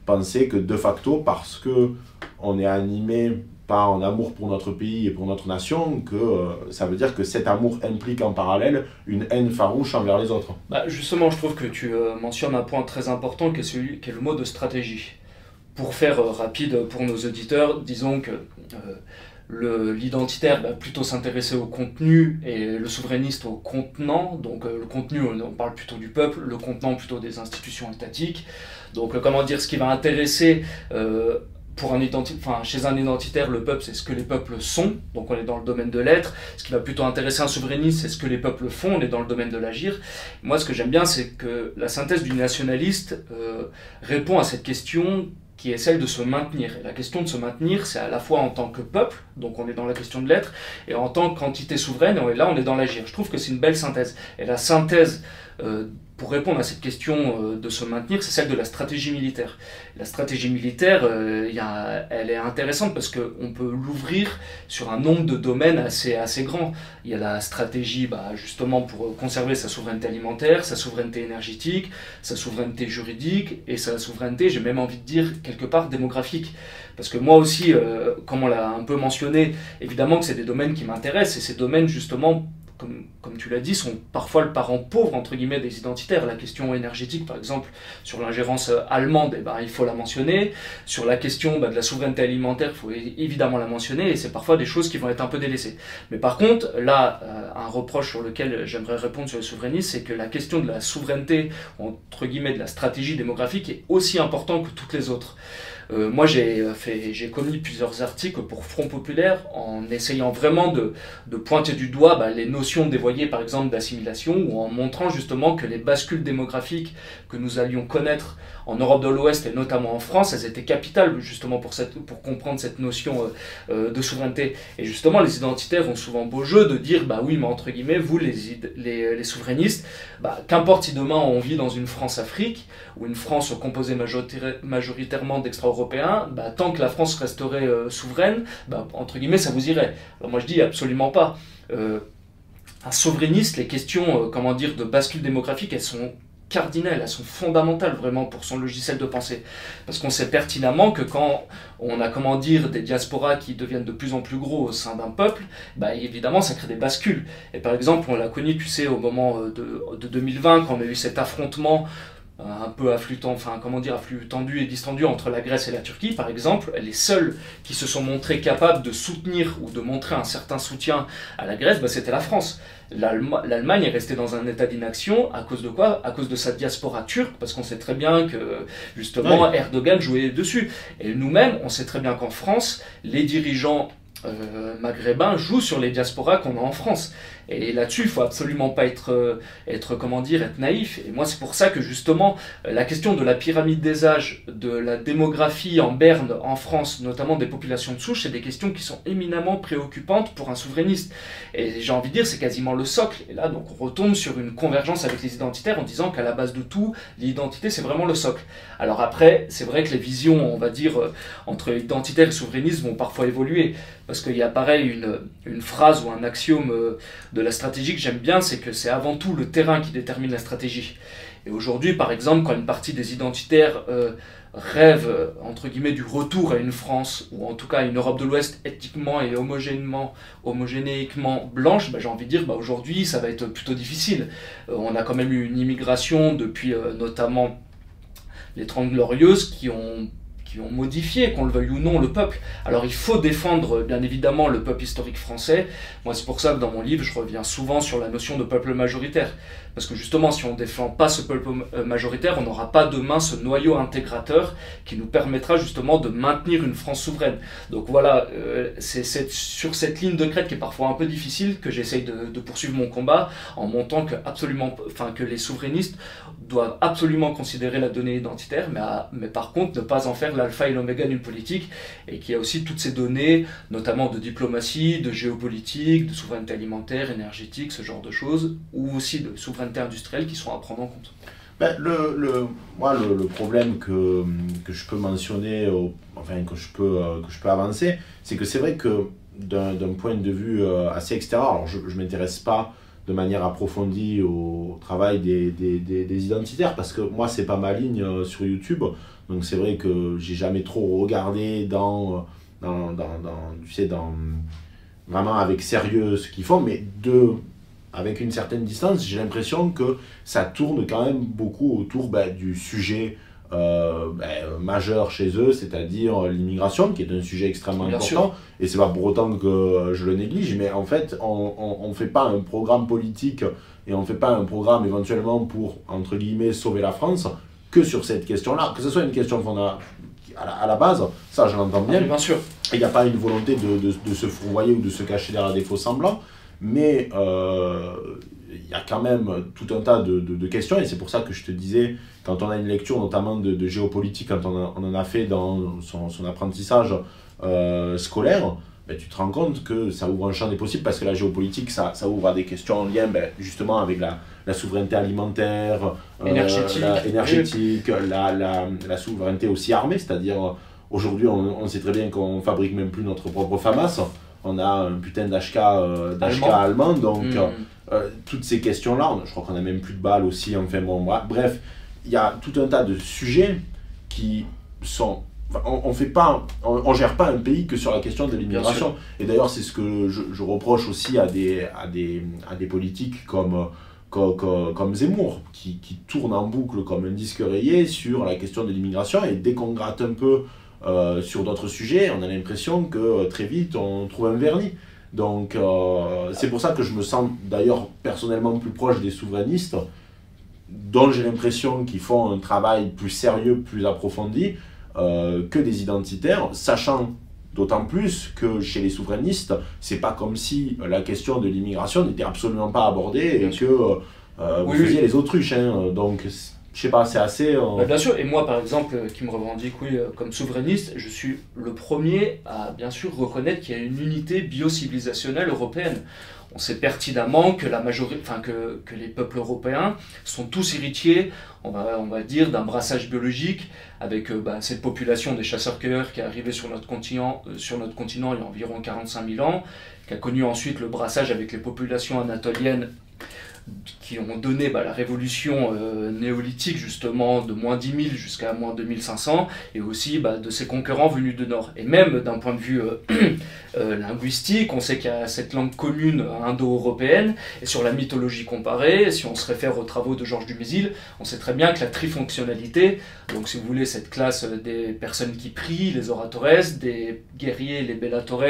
penser que de facto, parce que on est animé par un amour pour notre pays et pour notre nation, que euh, ça veut dire que cet amour implique en parallèle une haine farouche envers les autres. Bah justement, je trouve que tu euh, mentionnes un point très important qui est, celui, le mot de stratégie. Pour faire euh, rapide pour nos auditeurs, disons que l'identitaire va plutôt s'intéresser au contenu et le souverainiste au contenant. Donc euh, le contenu, on parle plutôt du peuple, le contenant plutôt des institutions étatiques. Donc euh, comment dire, ce qui va intéresser euh, pour un enfin, chez un identitaire, le peuple, c'est ce que les peuples sont, donc on est dans le domaine de l'être. Ce qui va plutôt intéresser un souverainiste, c'est ce que les peuples font, on est dans le domaine de l'agir. Moi, ce que j'aime bien, c'est que la synthèse du nationaliste répond à cette question qui est celle de se maintenir. Et la question de se maintenir, c'est à la fois en tant que peuple, donc on est dans la question de l'être, et en tant qu'entité souveraine, et là on est dans l'agir. Je trouve que c'est une belle synthèse. Et la synthèse euh, pour répondre à cette question euh, de se maintenir, c'est celle de la stratégie militaire. La stratégie militaire, euh, elle est intéressante parce qu'on peut l'ouvrir sur un nombre de domaines assez, assez grand. Il y a la stratégie bah, justement pour conserver sa souveraineté alimentaire, sa souveraineté énergétique, sa souveraineté juridique et sa souveraineté, j'ai même envie de dire, quelque part démographique. Parce que moi aussi, comme on l'a un peu mentionné, évidemment que c'est des domaines qui m'intéressent et ces domaines justement comme, comme, tu l'as dit, sont parfois le parent pauvre, entre guillemets, des identitaires. La question énergétique, par exemple, sur l'ingérence euh, allemande, eh ben, il faut la mentionner. Sur la question bah, de la souveraineté alimentaire, il faut évidemment la mentionner, et c'est parfois des choses qui vont être un peu délaissées. Mais par contre, là, euh, un reproche sur lequel j'aimerais répondre sur le souverainisme, c'est que la question de la souveraineté, entre guillemets, de la stratégie démographique, est aussi importante que toutes les autres. Euh, moi, j'ai fait, j'ai commis plusieurs articles pour Front Populaire en essayant vraiment de, de pointer du doigt bah, les notions dévoyées, par exemple, d'assimilation, ou en montrant justement que les bascules démographiques que nous allions connaître en Europe de l'Ouest et notamment en France, elles étaient capitales justement pour, cette, pour comprendre cette notion euh, euh, de souveraineté. Et justement, les identitaires ont souvent beau jeu de dire, bah oui, mais entre guillemets, vous, les, les, les souverainistes, bah, qu'importe si demain on vit dans une France-Afrique, ou une France composée majoritairement d'extra-européens, bah, tant que la France resterait euh, souveraine, bah, entre guillemets, ça vous irait. Alors moi je dis absolument pas. un souverainiste, les questions, comment dire, de bascule démographique, elles sont cardinales, elles sont fondamentales vraiment pour son logiciel de pensée. Parce qu'on sait pertinemment que quand on a, comment dire, des diasporas qui deviennent de plus en plus gros au sein d'un peuple, bah évidemment ça crée des bascules. Et par exemple, on l'a connu, tu sais, au moment euh, de, de 2020, quand on a eu cet affrontement un peu afflux, enfin comment dire, afflux tendu et distendu entre la Grèce et la Turquie, par exemple, les seuls qui se sont montrés capables de soutenir ou de montrer un certain soutien à la Grèce, bah, c'était la France. L'Allemagne est restée dans un état d'inaction à cause de quoi? À cause de sa diaspora turque, parce qu'on sait très bien que justement Erdogan jouait dessus. Et nous-mêmes, on sait très bien qu'en France, les dirigeants euh, maghrébins jouent sur les diasporas qu'on a en France. Et là-dessus, il faut absolument pas être, euh, être, comment dire, être naïf. Et moi, c'est pour ça que justement, euh, la question de la pyramide des âges, de la démographie en berne en France, notamment des populations de souche, c'est des questions qui sont éminemment préoccupantes pour un souverainiste. Et j'ai envie de dire, c'est quasiment le socle. Et là, donc, on retombe sur une convergence avec les identitaires en disant qu'à la base de tout, l'identité, c'est vraiment le socle. Alors après, c'est vrai que les visions, on va dire, euh, entre identitaire et souverainisme vont parfois évoluer. Parce qu'il y a pareil une, phrase ou un axiome de de la stratégie que j'aime bien, c'est que c'est avant tout le terrain qui détermine la stratégie. Et aujourd'hui, par exemple, quand une partie des identitaires euh, rêvent, entre guillemets, du retour à une France, ou en tout cas à une Europe de l'Ouest éthiquement et homogénéiquement blanche, bah, j'ai envie de dire, bah, aujourd'hui, ça va être plutôt difficile. Euh, on a quand même eu une immigration depuis euh, notamment les Trente Glorieuses qui ont qui ont modifié, qu'on le veuille ou non, le peuple. Alors il faut défendre bien évidemment le peuple historique français. Moi c'est pour ça que dans mon livre je reviens souvent sur la notion de peuple majoritaire. Parce que justement si on ne défend pas ce peuple euh, majoritaire, on n'aura pas demain ce noyau intégrateur qui nous permettra justement de maintenir une France souveraine. Donc voilà, euh, c'est sur cette ligne de crête qui est parfois un peu difficile que j'essaye de, poursuivre mon combat en montant que, absolument, enfin, que les souverainistes doivent absolument considérer la donnée identitaire, mais, mais par contre ne pas en faire l'alpha et l'oméga d'une politique, et qu'il y a aussi toutes ces données, notamment de diplomatie, de géopolitique, de souveraineté alimentaire, énergétique, ce genre de choses, ou aussi de souveraineté industrielle qui sont à prendre en compte. Ben, le, le, moi, le, problème que, que, je peux mentionner, enfin que je peux, euh, que je peux avancer, c'est que c'est vrai que d'un point de vue euh, assez extérieur, alors je ne m'intéresse pas de manière approfondie au travail des, des, des, identitaires parce que moi c'est pas ma ligne euh, sur YouTube donc c'est vrai que j'ai jamais trop regardé dans, dans, dans, tu sais, dans vraiment avec sérieux ce qu'ils font mais de avec une certaine distance j'ai l'impression que ça tourne quand même beaucoup autour ben, du sujet euh, ben, majeur chez eux, c'est-à-dire l'immigration, qui est un sujet extrêmement important. Et c'est pas pour autant que je le néglige, mais en fait, on ne fait pas un programme politique et on ne fait pas un programme éventuellement pour, entre guillemets, sauver la France que sur cette question-là. Que ce soit une question qu'on a à la, base, ça je l'entends bien. Ah, bien sûr. Il n'y a pas une volonté de, de, de, se fourvoyer ou de se cacher derrière des faux semblants, mais euh, il y a quand même tout un tas de, de questions, et c'est pour ça que je te disais quand on a une lecture notamment de, géopolitique, quand on, on, en a fait dans son, son apprentissage euh, scolaire, ben, tu te rends compte que ça ouvre un champ des possibles parce que la géopolitique, ça, ça ouvre à des questions en lien ben, justement avec la, la souveraineté alimentaire, euh, énergétique, la, énergétique la, la, la, souveraineté aussi armée, c'est-à-dire aujourd'hui on, on, sait très bien qu'on fabrique même plus notre propre FAMAS, on a un putain d'HK euh, allemand. donc hmm. toutes ces questions-là, je crois qu'on a même plus de balles aussi, enfin bon, bref, il y a tout un tas de sujets qui sont on, ne fait pas, on, gère pas un pays que sur la question de l'immigration. Et d'ailleurs, c'est ce que je, reproche aussi à des, à des, à des politiques comme, comme, comme, Zemmour, qui, qui tournent en boucle comme un disque rayé sur la question de l'immigration. Et dès qu'on gratte un peu euh, sur d'autres sujets, on a l'impression que euh, très vite, on trouve un vernis. Donc, euh, c'est pour ça que je me sens d'ailleurs personnellement plus proche des souverainistes dont j'ai l'impression qu'ils font un travail plus sérieux, plus approfondi euh, que des identitaires, sachant d'autant plus que chez les souverainistes, c'est pas comme si la question de l'immigration n'était absolument pas abordée et que euh, vous faisiez les autruches. Hein, donc, je sais pas, c'est assez. Euh, bah, bien sûr, et moi par exemple, qui me revendique oui, comme souverainiste, je suis le premier à bien sûr reconnaître qu'il y a une unité biocivilisationnelle européenne on sait pertinemment que, la majorité, enfin, que, que, les peuples européens sont tous héritiers, on va, on va dire, d'un brassage biologique avec euh, bah, cette population des chasseurs-cueilleurs qui est arrivée sur notre, continent, euh, sur notre continent il y a environ 45 000 ans, qui a connu ensuite le brassage avec les populations anatoliennes qui ont donné bah, la révolution euh, néolithique justement de moins 10 000 jusqu'à moins 2500 et aussi bah, de ses concurrents venus de nord. Et même d'un point de vue euh, <clears throat> euh, linguistique, on sait qu'il y a cette langue commune indo-européenne et sur la mythologie comparée, si on se réfère aux travaux de Georges Dumézil, on sait très bien que la trifonctionnalité, donc si vous voulez cette classe des personnes qui prient, les oratores, des guerriers, les bellatores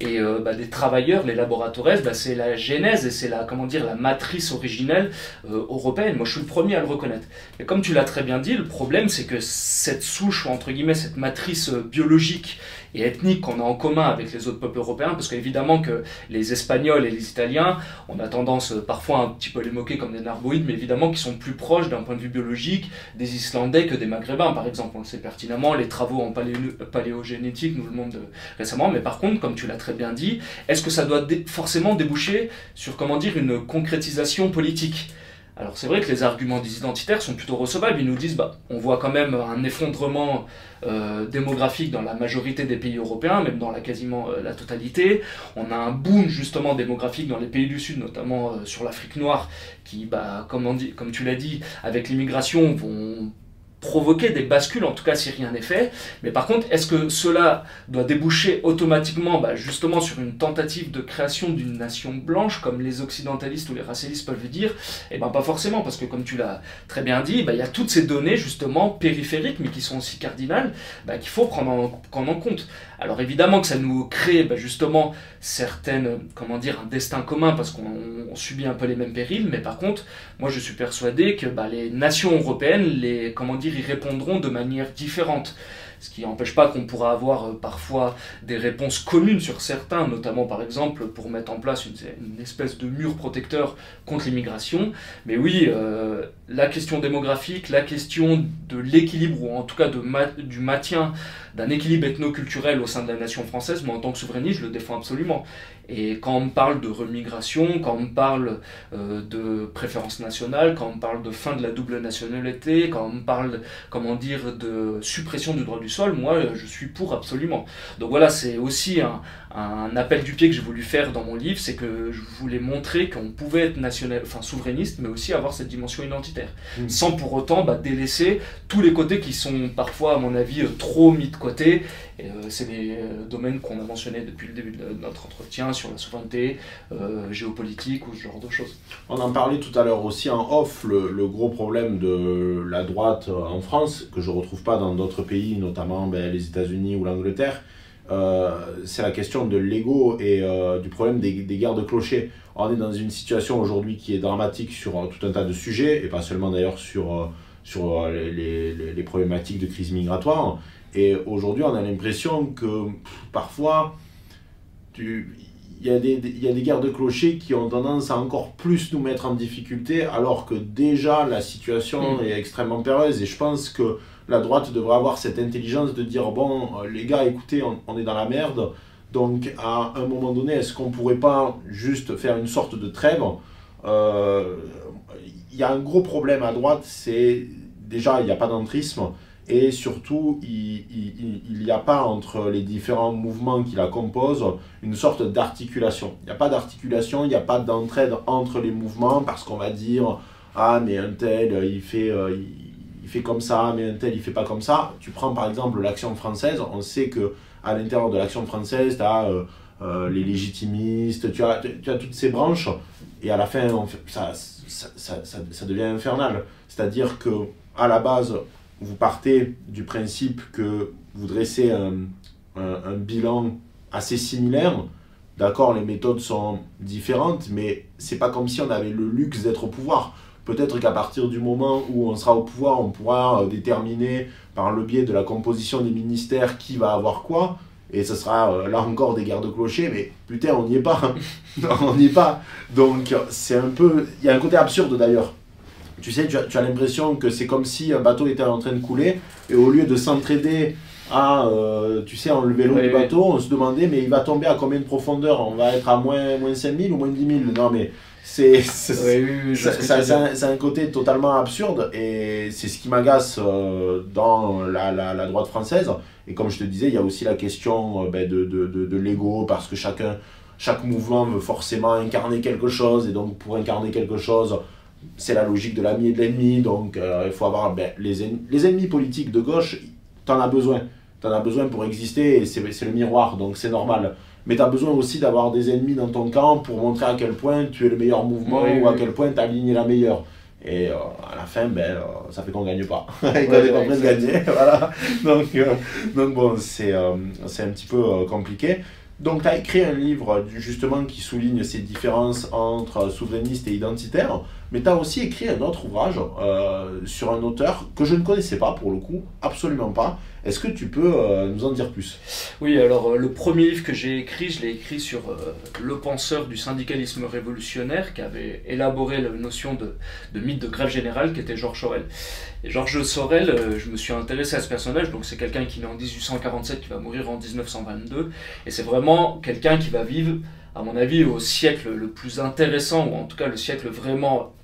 et bah, des travailleurs, les laboratores, c'est la genèse et c'est la, comment dire, la matrice originelle euh, européenne. Moi, je suis le premier à le reconnaître. Et comme tu l'as très bien dit, le problème, c'est que cette souche, ou entre guillemets, cette matrice euh, biologique et ethnique qu'on a en commun avec les autres peuples européens, parce qu'évidemment que les Espagnols et les Italiens, on a tendance euh, parfois un petit peu à les moquer comme des narboïdes, mais évidemment qu'ils sont plus proches d'un point de vue biologique des Islandais que des Maghrébins, par exemple. On le sait pertinemment, les travaux en paléogénétique nous le montrent récemment, mais par contre, comme tu l'as très bien dit, est-ce que ça doit forcément déboucher sur, comment dire, une concrétisation politique? Alors c'est vrai que les arguments des identitaires sont plutôt recevables. Ils nous disent, bah, on voit quand même un effondrement euh, démographique dans la majorité des pays européens, même dans la quasiment euh, la totalité. On a un boom justement démographique dans les pays du Sud, notamment euh, sur l'Afrique noire, qui, bah, comme, comme tu l'as dit, avec l'immigration, vont provoquer des bascules, en tout cas si rien n'est fait. Mais par contre, est-ce que cela doit déboucher automatiquement bah, justement sur une tentative de création d'une nation blanche, comme les occidentalistes ou les racialistes peuvent dire? Eh bien pas forcément, parce que comme tu l'as très bien dit, bah, il y a toutes ces données justement périphériques, mais qui sont aussi cardinales, bah, qu'il faut prendre en, prendre en compte. Alors évidemment que ça nous crée bah, justement certaines, comment dire, un destin commun parce qu'on subit un peu les mêmes périls, mais par contre, moi je suis persuadé que bah, les nations européennes, les, comment dire, y répondront de manière différente ce qui n'empêche pas qu'on pourra avoir euh, parfois des réponses communes sur certains, notamment par exemple pour mettre en place une, espèce de mur protecteur contre l'immigration. Mais oui, euh, la question démographique, la question de l'équilibre, ou en tout cas de du maintien d'un équilibre ethno-culturel au sein de la nation française, moi en tant que souverainiste, je le défends absolument. Et quand on me parle de remigration, quand on me parle euh, de préférence nationale, quand on me parle de fin de la double nationalité, quand on me parle, comment dire, de suppression du droit du sol, moi je suis pour absolument. Donc voilà, c'est aussi un, un appel du pied que j'ai voulu faire dans mon livre, c'est que je voulais montrer qu'on pouvait être national, enfin souverainiste, mais aussi avoir cette dimension identitaire, mmh. sans pour autant bah, délaisser tous les côtés qui sont parfois, à mon avis, trop mis de côté. Euh, c'est des euh, domaines qu'on a mentionnés depuis le début de notre entretien sur la souveraineté géopolitique ou ce genre de choses. On en parlait tout à l'heure aussi en off, le, gros problème de la droite en France, que je ne retrouve pas dans d'autres pays, notamment ben, les États-Unis ou l'Angleterre euh, c'est la question de l'ego et euh, du problème des, des guerres de clochers. On est dans une situation aujourd'hui qui est dramatique sur euh, tout un tas de sujets, et pas seulement d'ailleurs sur, les, problématiques de crise migratoire. Et aujourd'hui, on a l'impression que parfois, il y, a des, y a des guerres de clochers qui ont tendance à encore plus nous mettre en difficulté, alors que déjà la situation mm. est extrêmement périlleuse. Et je pense que la droite devrait avoir cette intelligence de dire bon, euh, les gars, écoutez, on, est dans la merde. Donc, à un moment donné, est-ce qu'on pourrait pas juste faire une sorte de trêve? Il euh, y a un gros problème à droite, c'est déjà, il n'y a pas d'entrisme. Et surtout, il n'y a pas entre les différents mouvements qui la composent une sorte d'articulation. Il n'y a pas d'articulation, il n'y a pas d'entraide entre les mouvements parce qu'on va dire Ah, mais un tel, il fait, euh, il fait comme ça, mais un tel, il fait pas comme ça. Tu prends par exemple l'action française, on sait que à l'intérieur de l'action française, tu as euh, euh, les légitimistes, tu as, tu as toutes ces branches, et à la fin, ça, ça, ça, ça, devient infernal. C'est-à-dire que à la base, vous partez du principe que vous dressez un, bilan assez similaire. D'accord, les méthodes sont différentes, mais c'est pas comme si on avait le luxe d'être au pouvoir. Peut-être qu'à partir du moment où on sera au pouvoir, on pourra euh, déterminer par le biais de la composition des ministères qui va avoir quoi. Et ce sera euh, là encore des guerres de clochers, mais putain, on n'y est pas. <laughs> on n'y est pas. Donc c'est un peu. Il y a un côté absurde d'ailleurs. Tu sais, tu as, l'impression que c'est comme si un bateau était en train de couler, et au lieu de s'entraider à, euh, tu sais, enlever l'eau du bateau, on se demandait, mais il va tomber à combien de profondeur? On va être à moins, moins 5000 ou moins 10 000 Non, mais c'est <laughs> c'est un, côté totalement absurde et c'est ce qui m'agace euh, dans la, la, la, droite française. Et comme je te disais, il y a aussi la question euh, ben, de, de, de, de l'ego parce que chacun, chaque mouvement veut forcément incarner quelque chose et donc pour incarner quelque chose, c'est la logique de l'ami et de l'ennemi. Donc euh, il faut avoir ben, les, ennemis, les ennemis politiques de gauche, tu en as besoin. Tu en as besoin pour exister et c'est le miroir, donc c'est normal mais tu as besoin aussi d'avoir des ennemis dans ton camp pour montrer à quel point tu es le meilleur mouvement ou à quel point tu as aligné la meilleure. Et euh, à la fin, ben, euh, ça fait qu'on ne gagne pas. <laughs> qu'on n'est pas prêt de gagner. <laughs> voilà. Donc, donc bon, c'est c'est un petit peu compliqué. Donc, tu as écrit un livre justement qui souligne ces différences entre souverainiste et identitaire, mais tu as aussi écrit un autre ouvrage sur un auteur que je ne connaissais pas pour le coup, absolument pas, est-ce que tu peux euh, nous en dire plus? Oui, alors euh, le premier livre que j'ai écrit, je l'ai écrit sur euh, le penseur du syndicalisme révolutionnaire qui avait élaboré la notion de, mythe de grève générale, qui était Georges Sorel. Et Georges Sorel, je me suis intéressé à ce personnage, donc c'est quelqu'un qui est né en 1847, qui va mourir en 1922, et c'est vraiment quelqu'un qui va vivre, à mon avis, au siècle le plus intéressant, ou en tout cas le siècle vraiment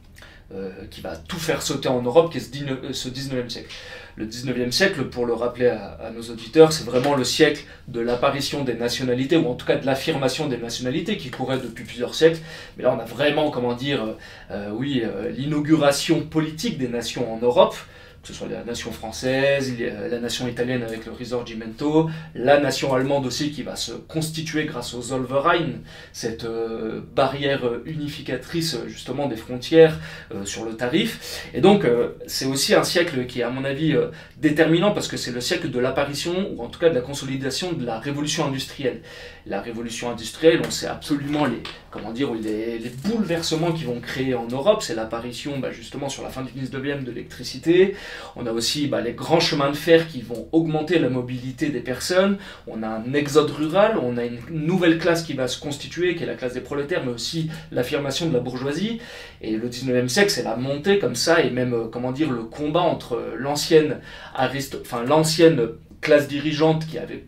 qui va tout faire sauter en Europe, qui est ce 19e siècle le 19e siècle, pour le rappeler à, nos auditeurs, c'est vraiment le siècle de l'apparition des nationalités, ou en tout cas de l'affirmation des nationalités qui courait depuis plusieurs siècles. Mais là, on a vraiment, comment dire, euh, oui, euh, l'inauguration politique des nations en Europe que ce soit la nation française, la nation italienne avec le Risorgimento, la nation allemande aussi qui va se constituer grâce au Zollverein, cette euh, barrière unificatrice justement des frontières euh, sur le tarif. Et donc euh, c'est aussi un siècle qui est à mon avis déterminant parce que c'est le siècle de l'apparition ou en tout cas de la consolidation de la révolution industrielle. La révolution industrielle, on sait absolument les, comment dire, les, bouleversements qui vont créer en Europe. C'est l'apparition bah, justement sur la fin du 19e de l'électricité. On a aussi bah, les grands chemins de fer qui vont augmenter la mobilité des personnes. On a un exode rural, on a une nouvelle classe qui va se constituer, qui est la classe des prolétaires, mais aussi l'affirmation de la bourgeoisie. Et le 19e siècle, c'est la montée comme ça, et même, euh, comment dire, le combat entre l'ancienne, enfin, l'ancienne classe dirigeante qui avait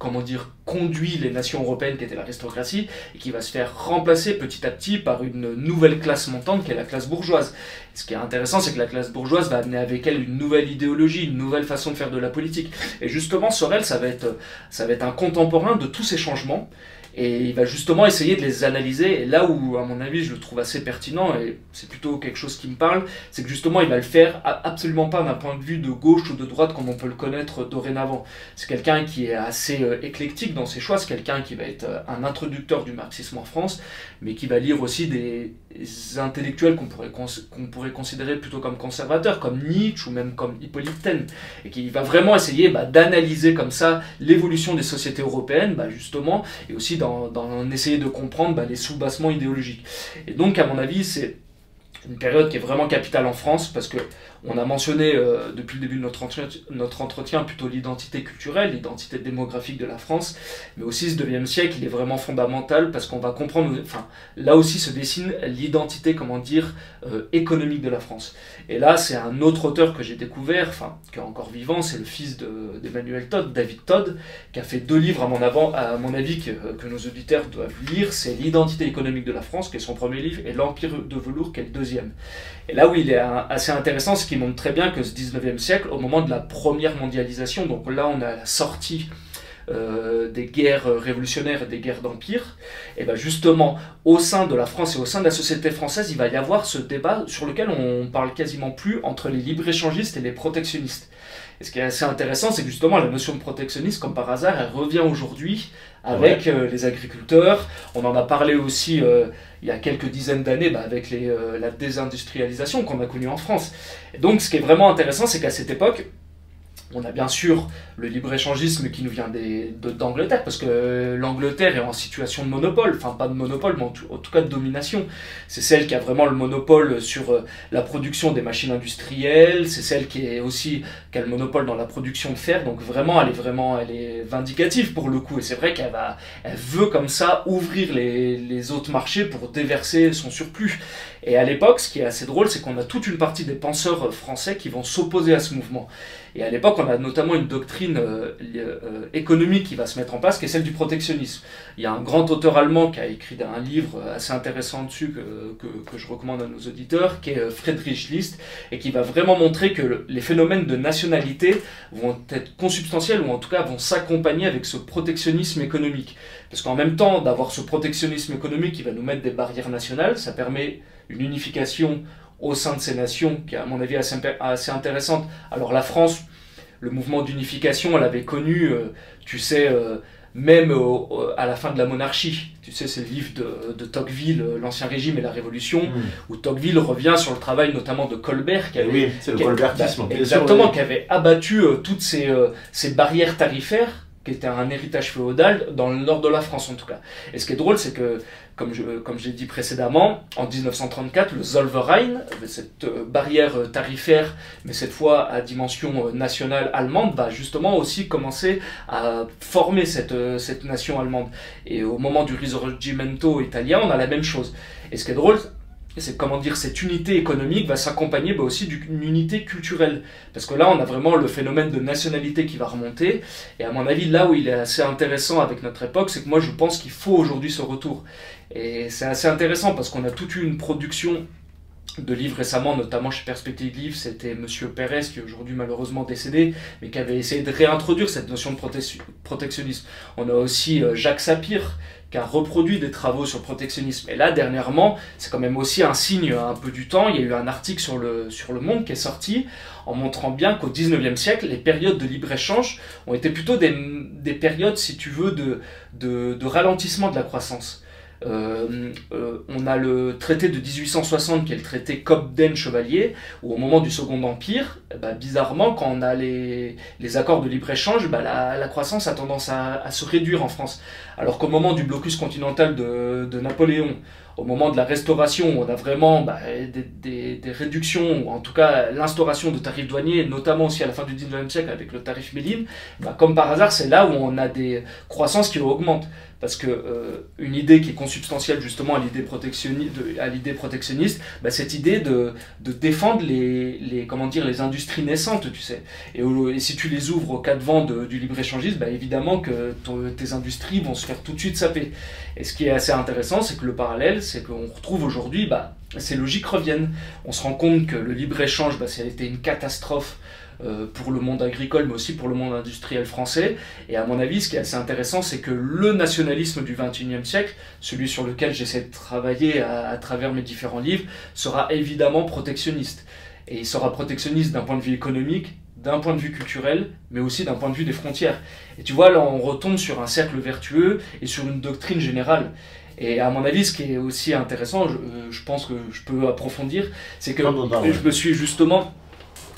comment dire, conduit les nations européennes qui étaient l'aristocratie, et qui va se faire remplacer petit à petit par une nouvelle classe montante qui est la classe bourgeoise. Ce qui est intéressant, c'est que la classe bourgeoise va amener avec elle une nouvelle idéologie, une nouvelle façon de faire de la politique. Et justement, Sorel, ça va être, ça va être un contemporain de tous ces changements, et il va justement essayer de les analyser. Et là où, à mon avis, je le trouve assez pertinent, et c'est plutôt quelque chose qui me parle, c'est que justement, il va le faire absolument pas d'un point de vue de gauche ou de droite comme on peut le connaître dorénavant. C'est quelqu'un qui est assez euh, éclectique dans ses choix, c'est quelqu'un qui va être euh, un introducteur du marxisme en France, mais qui va lire aussi des intellectuels qu'on pourrait, qu'on pourrait considérer plutôt comme conservateurs, comme Nietzsche ou même comme Hippolyte Taine, et qui va vraiment essayer bah, d'analyser comme ça l'évolution des sociétés européennes, bah, justement, et aussi dans, essayer de comprendre bah, les sous-bassements idéologiques. Et donc, à mon avis, c'est une période qui est vraiment capitale en France parce que on a mentionné euh, depuis le début de notre entretien, plutôt l'identité culturelle, l'identité démographique de la France, mais aussi ce 9 siècle, il est vraiment fondamental parce qu'on va comprendre, enfin là aussi se dessine l'identité, comment dire, euh, économique de la France. Et là, c'est un autre auteur que j'ai découvert, enfin qui est encore vivant, c'est le fils d'Emmanuel Todd, David Todd, qui a fait deux livres à mon, avant, à mon avis que, que nos auditeurs doivent lire, c'est l'identité économique de la France, qui est son premier livre, et l'Empire de velours, qui est le deuxième. Et là où il est assez intéressant, ce qui montre très bien que ce 19e siècle, au moment de la première mondialisation, donc là on a la sortie euh, des guerres révolutionnaires et des guerres d'empire, et bien justement, au sein de la France et au sein de la société française, il va y avoir ce débat sur lequel on parle quasiment plus entre les libre-échangistes et les protectionnistes. Et ce qui est assez intéressant, c'est que justement la notion de protectionnisme, comme par hasard, elle revient aujourd'hui avec euh, les agriculteurs. On en a parlé aussi euh, il y a quelques dizaines d'années bah, avec les, euh, la désindustrialisation qu'on a connue en France. Et donc ce qui est vraiment intéressant, c'est qu'à cette époque, on a bien sûr le libre-échangisme qui nous vient d'Angleterre, parce que l'Angleterre est en situation de monopole, enfin pas de monopole, mais en tout, cas de domination. C'est celle qui a vraiment le monopole sur euh, la production des machines industrielles, c'est celle qui est aussi qui a le monopole dans la production de fer, donc vraiment elle est vraiment elle est vindicative pour le coup, et c'est vrai qu'elle va elle veut comme ça ouvrir les, les autres marchés pour déverser son surplus. Et à l'époque, ce qui est assez drôle, c'est qu'on a toute une partie des penseurs français qui vont s'opposer à ce mouvement. Et à l'époque, on a notamment une doctrine euh, euh, économique qui va se mettre en place, qui est celle du protectionnisme. Il y a un grand auteur allemand qui a écrit un livre assez intéressant dessus, que, que, je recommande à nos auditeurs, qui est euh, Friedrich List, et qui va vraiment montrer que les phénomènes de nationalité vont être consubstantiels, ou en tout cas vont s'accompagner avec ce protectionnisme économique. Parce qu'en même temps d'avoir ce protectionnisme économique qui va nous mettre des barrières nationales, ça permet une unification au sein de ces nations qui est à mon avis assez, assez intéressante. Alors la France, le mouvement d'unification, elle avait connu, euh, tu sais, euh, même à la fin de la monarchie. Tu sais, c'est le livre de, Tocqueville, euh, L'Ancien Régime et la Révolution, mm. où Tocqueville revient sur le travail notamment de Colbert. Qui avait, oui, le colbertisme. Bah, exactement, qui avait abattu toutes ces, ces barrières tarifaires qui était un héritage féodal dans le nord de la France en tout cas. Et ce qui est drôle, c'est que, comme je, comme j'ai dit précédemment, en 1934, le Zollverein, cette euh, barrière euh, tarifaire, mais cette fois à dimension euh, nationale allemande, va justement aussi commencer à former cette, cette nation allemande. Et au moment du Risorgimento italien, on a la même chose. Et ce qui est drôle, c'est comment dire, cette unité économique va s'accompagner bah, aussi d'une unité culturelle. Parce que là, on a vraiment le phénomène de nationalité qui va remonter. Et à mon avis, là où il est assez intéressant avec notre époque, c'est que moi, je pense qu'il faut aujourd'hui ce retour. Et c'est assez intéressant parce qu'on a toute une production de livres récemment, notamment chez Perspective Livre, c'était Monsieur Pérez, qui est aujourd'hui malheureusement décédé, mais qui avait essayé de réintroduire cette notion de protectionnisme. On a aussi euh, Jacques Sapir, qui a reproduit des travaux sur le protectionnisme. Et là, dernièrement, c'est quand même aussi un signe un peu du temps. Il y a eu un article sur le, sur le Monde qui est sorti en montrant bien qu'au 19e siècle, les périodes de libre-échange ont été plutôt des, des, périodes, si tu veux, de, de ralentissement de la croissance. Euh, euh, on a le traité de 1860 qui est le traité Cobden-Chevalier, où au moment du Second Empire, eh ben, bizarrement, quand on a les, accords de libre-échange, bah, la, la, croissance a tendance à, se réduire en France. Alors qu'au moment du blocus continental de, Napoléon, au moment de la restauration, on a vraiment bah, des, réductions, ou en tout cas l'instauration de tarifs douaniers, notamment aussi à la fin du 19e siècle avec le tarif Méline, bah, comme par hasard, c'est là où on a des croissances qui augmentent parce que euh, une idée qui est consubstantielle justement à l'idée protectionniste, à l'idée protectionniste, bah, cette idée de, de défendre les, comment dire les industries naissantes, tu sais. Et, si tu les ouvres au cas de vent du libre échangisme, bah, évidemment que tes industries vont se faire tout de suite saper. Et ce qui est assez intéressant, c'est que le parallèle, c'est qu'on retrouve aujourd'hui, bah, ces logiques reviennent. On se rend compte que le libre échange, bah, ça a été une catastrophe pour le monde agricole, mais aussi pour le monde industriel français. Et à mon avis, ce qui est assez intéressant, c'est que le nationalisme du XXIe siècle, celui sur lequel j'essaie de travailler à, travers mes différents livres, sera évidemment protectionniste. Et il sera protectionniste d'un point de vue économique, d'un point de vue culturel, mais aussi d'un point de vue des frontières. Et tu vois, là, on retombe sur un cercle vertueux et sur une doctrine générale. Et à mon avis, ce qui est aussi intéressant, je, euh, je pense que je peux approfondir, c'est que je me suis justement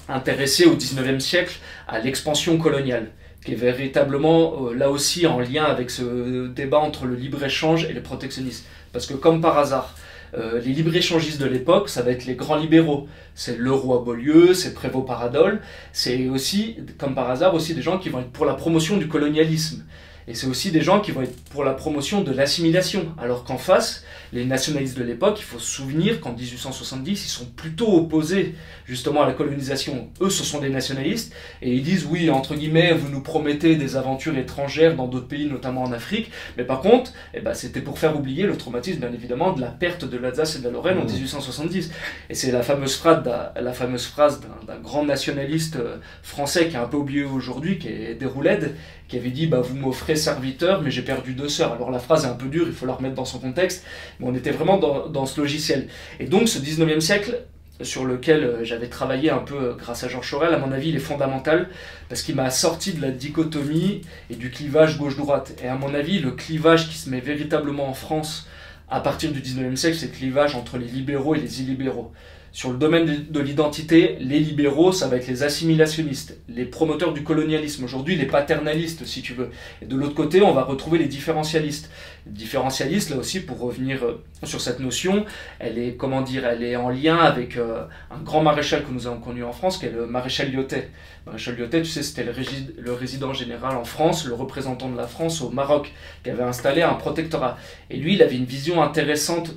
intéressé au 19e siècle à l'expansion coloniale, qui est véritablement euh, là aussi en lien avec ce débat entre le libre-échange et le protectionnisme. Parce que comme par hasard, euh, les libre-échangistes de l'époque, ça va être les grands libéraux. C'est le roi Beaulieu, c'est Prévost Paradol, c'est aussi, comme par hasard, aussi des gens qui vont être pour la promotion du colonialisme. Et c'est aussi des gens qui vont être pour la promotion de l'assimilation. Alors qu'en face, les nationalistes de l'époque, il faut se souvenir qu'en 1870, ils sont plutôt opposés justement à la colonisation. Eux, ce sont des nationalistes, et ils disent, oui, entre guillemets, vous nous promettez des aventures étrangères dans d'autres pays, notamment en Afrique, mais par contre, eh ben, c'était pour faire oublier le traumatisme, bien évidemment, de la perte de l'Alsace et de la Lorraine en 1870. Mmh. Et c'est la fameuse phrase, la fameuse phrase d'un grand nationaliste euh, français qui est un peu oublié aujourd'hui, qui est Déroulède, qui avait dit bah, Vous m'offrez serviteur, mais j'ai perdu deux sœurs. Alors la phrase est un peu dure, il faut la remettre dans son contexte, on était vraiment dans, ce logiciel. Et donc ce 19e siècle, sur lequel euh, j'avais travaillé un peu euh, grâce à Georges Chorel, à mon avis, il est fondamental parce qu'il m'a sorti de la dichotomie et du clivage gauche-droite. Et à mon avis, le clivage qui se met véritablement en France à partir du 19e siècle, c'est le clivage entre les libéraux et les illibéraux. Sur le domaine de l'identité, les libéraux, ça va être les assimilationnistes, les promoteurs du colonialisme, aujourd'hui les paternalistes si tu veux. Et de l'autre côté, on va retrouver les différentialistes. Différentialistes, là aussi, pour revenir euh, sur cette notion, elle est, comment dire, elle est en lien avec euh, un grand maréchal que nous avons connu en France, qui est le maréchal Lyotet. Maréchal Lyotet, tu sais, c'était le, le résident général en France, le représentant de la France au Maroc, qui avait installé un protectorat. Et lui, il avait une vision intéressante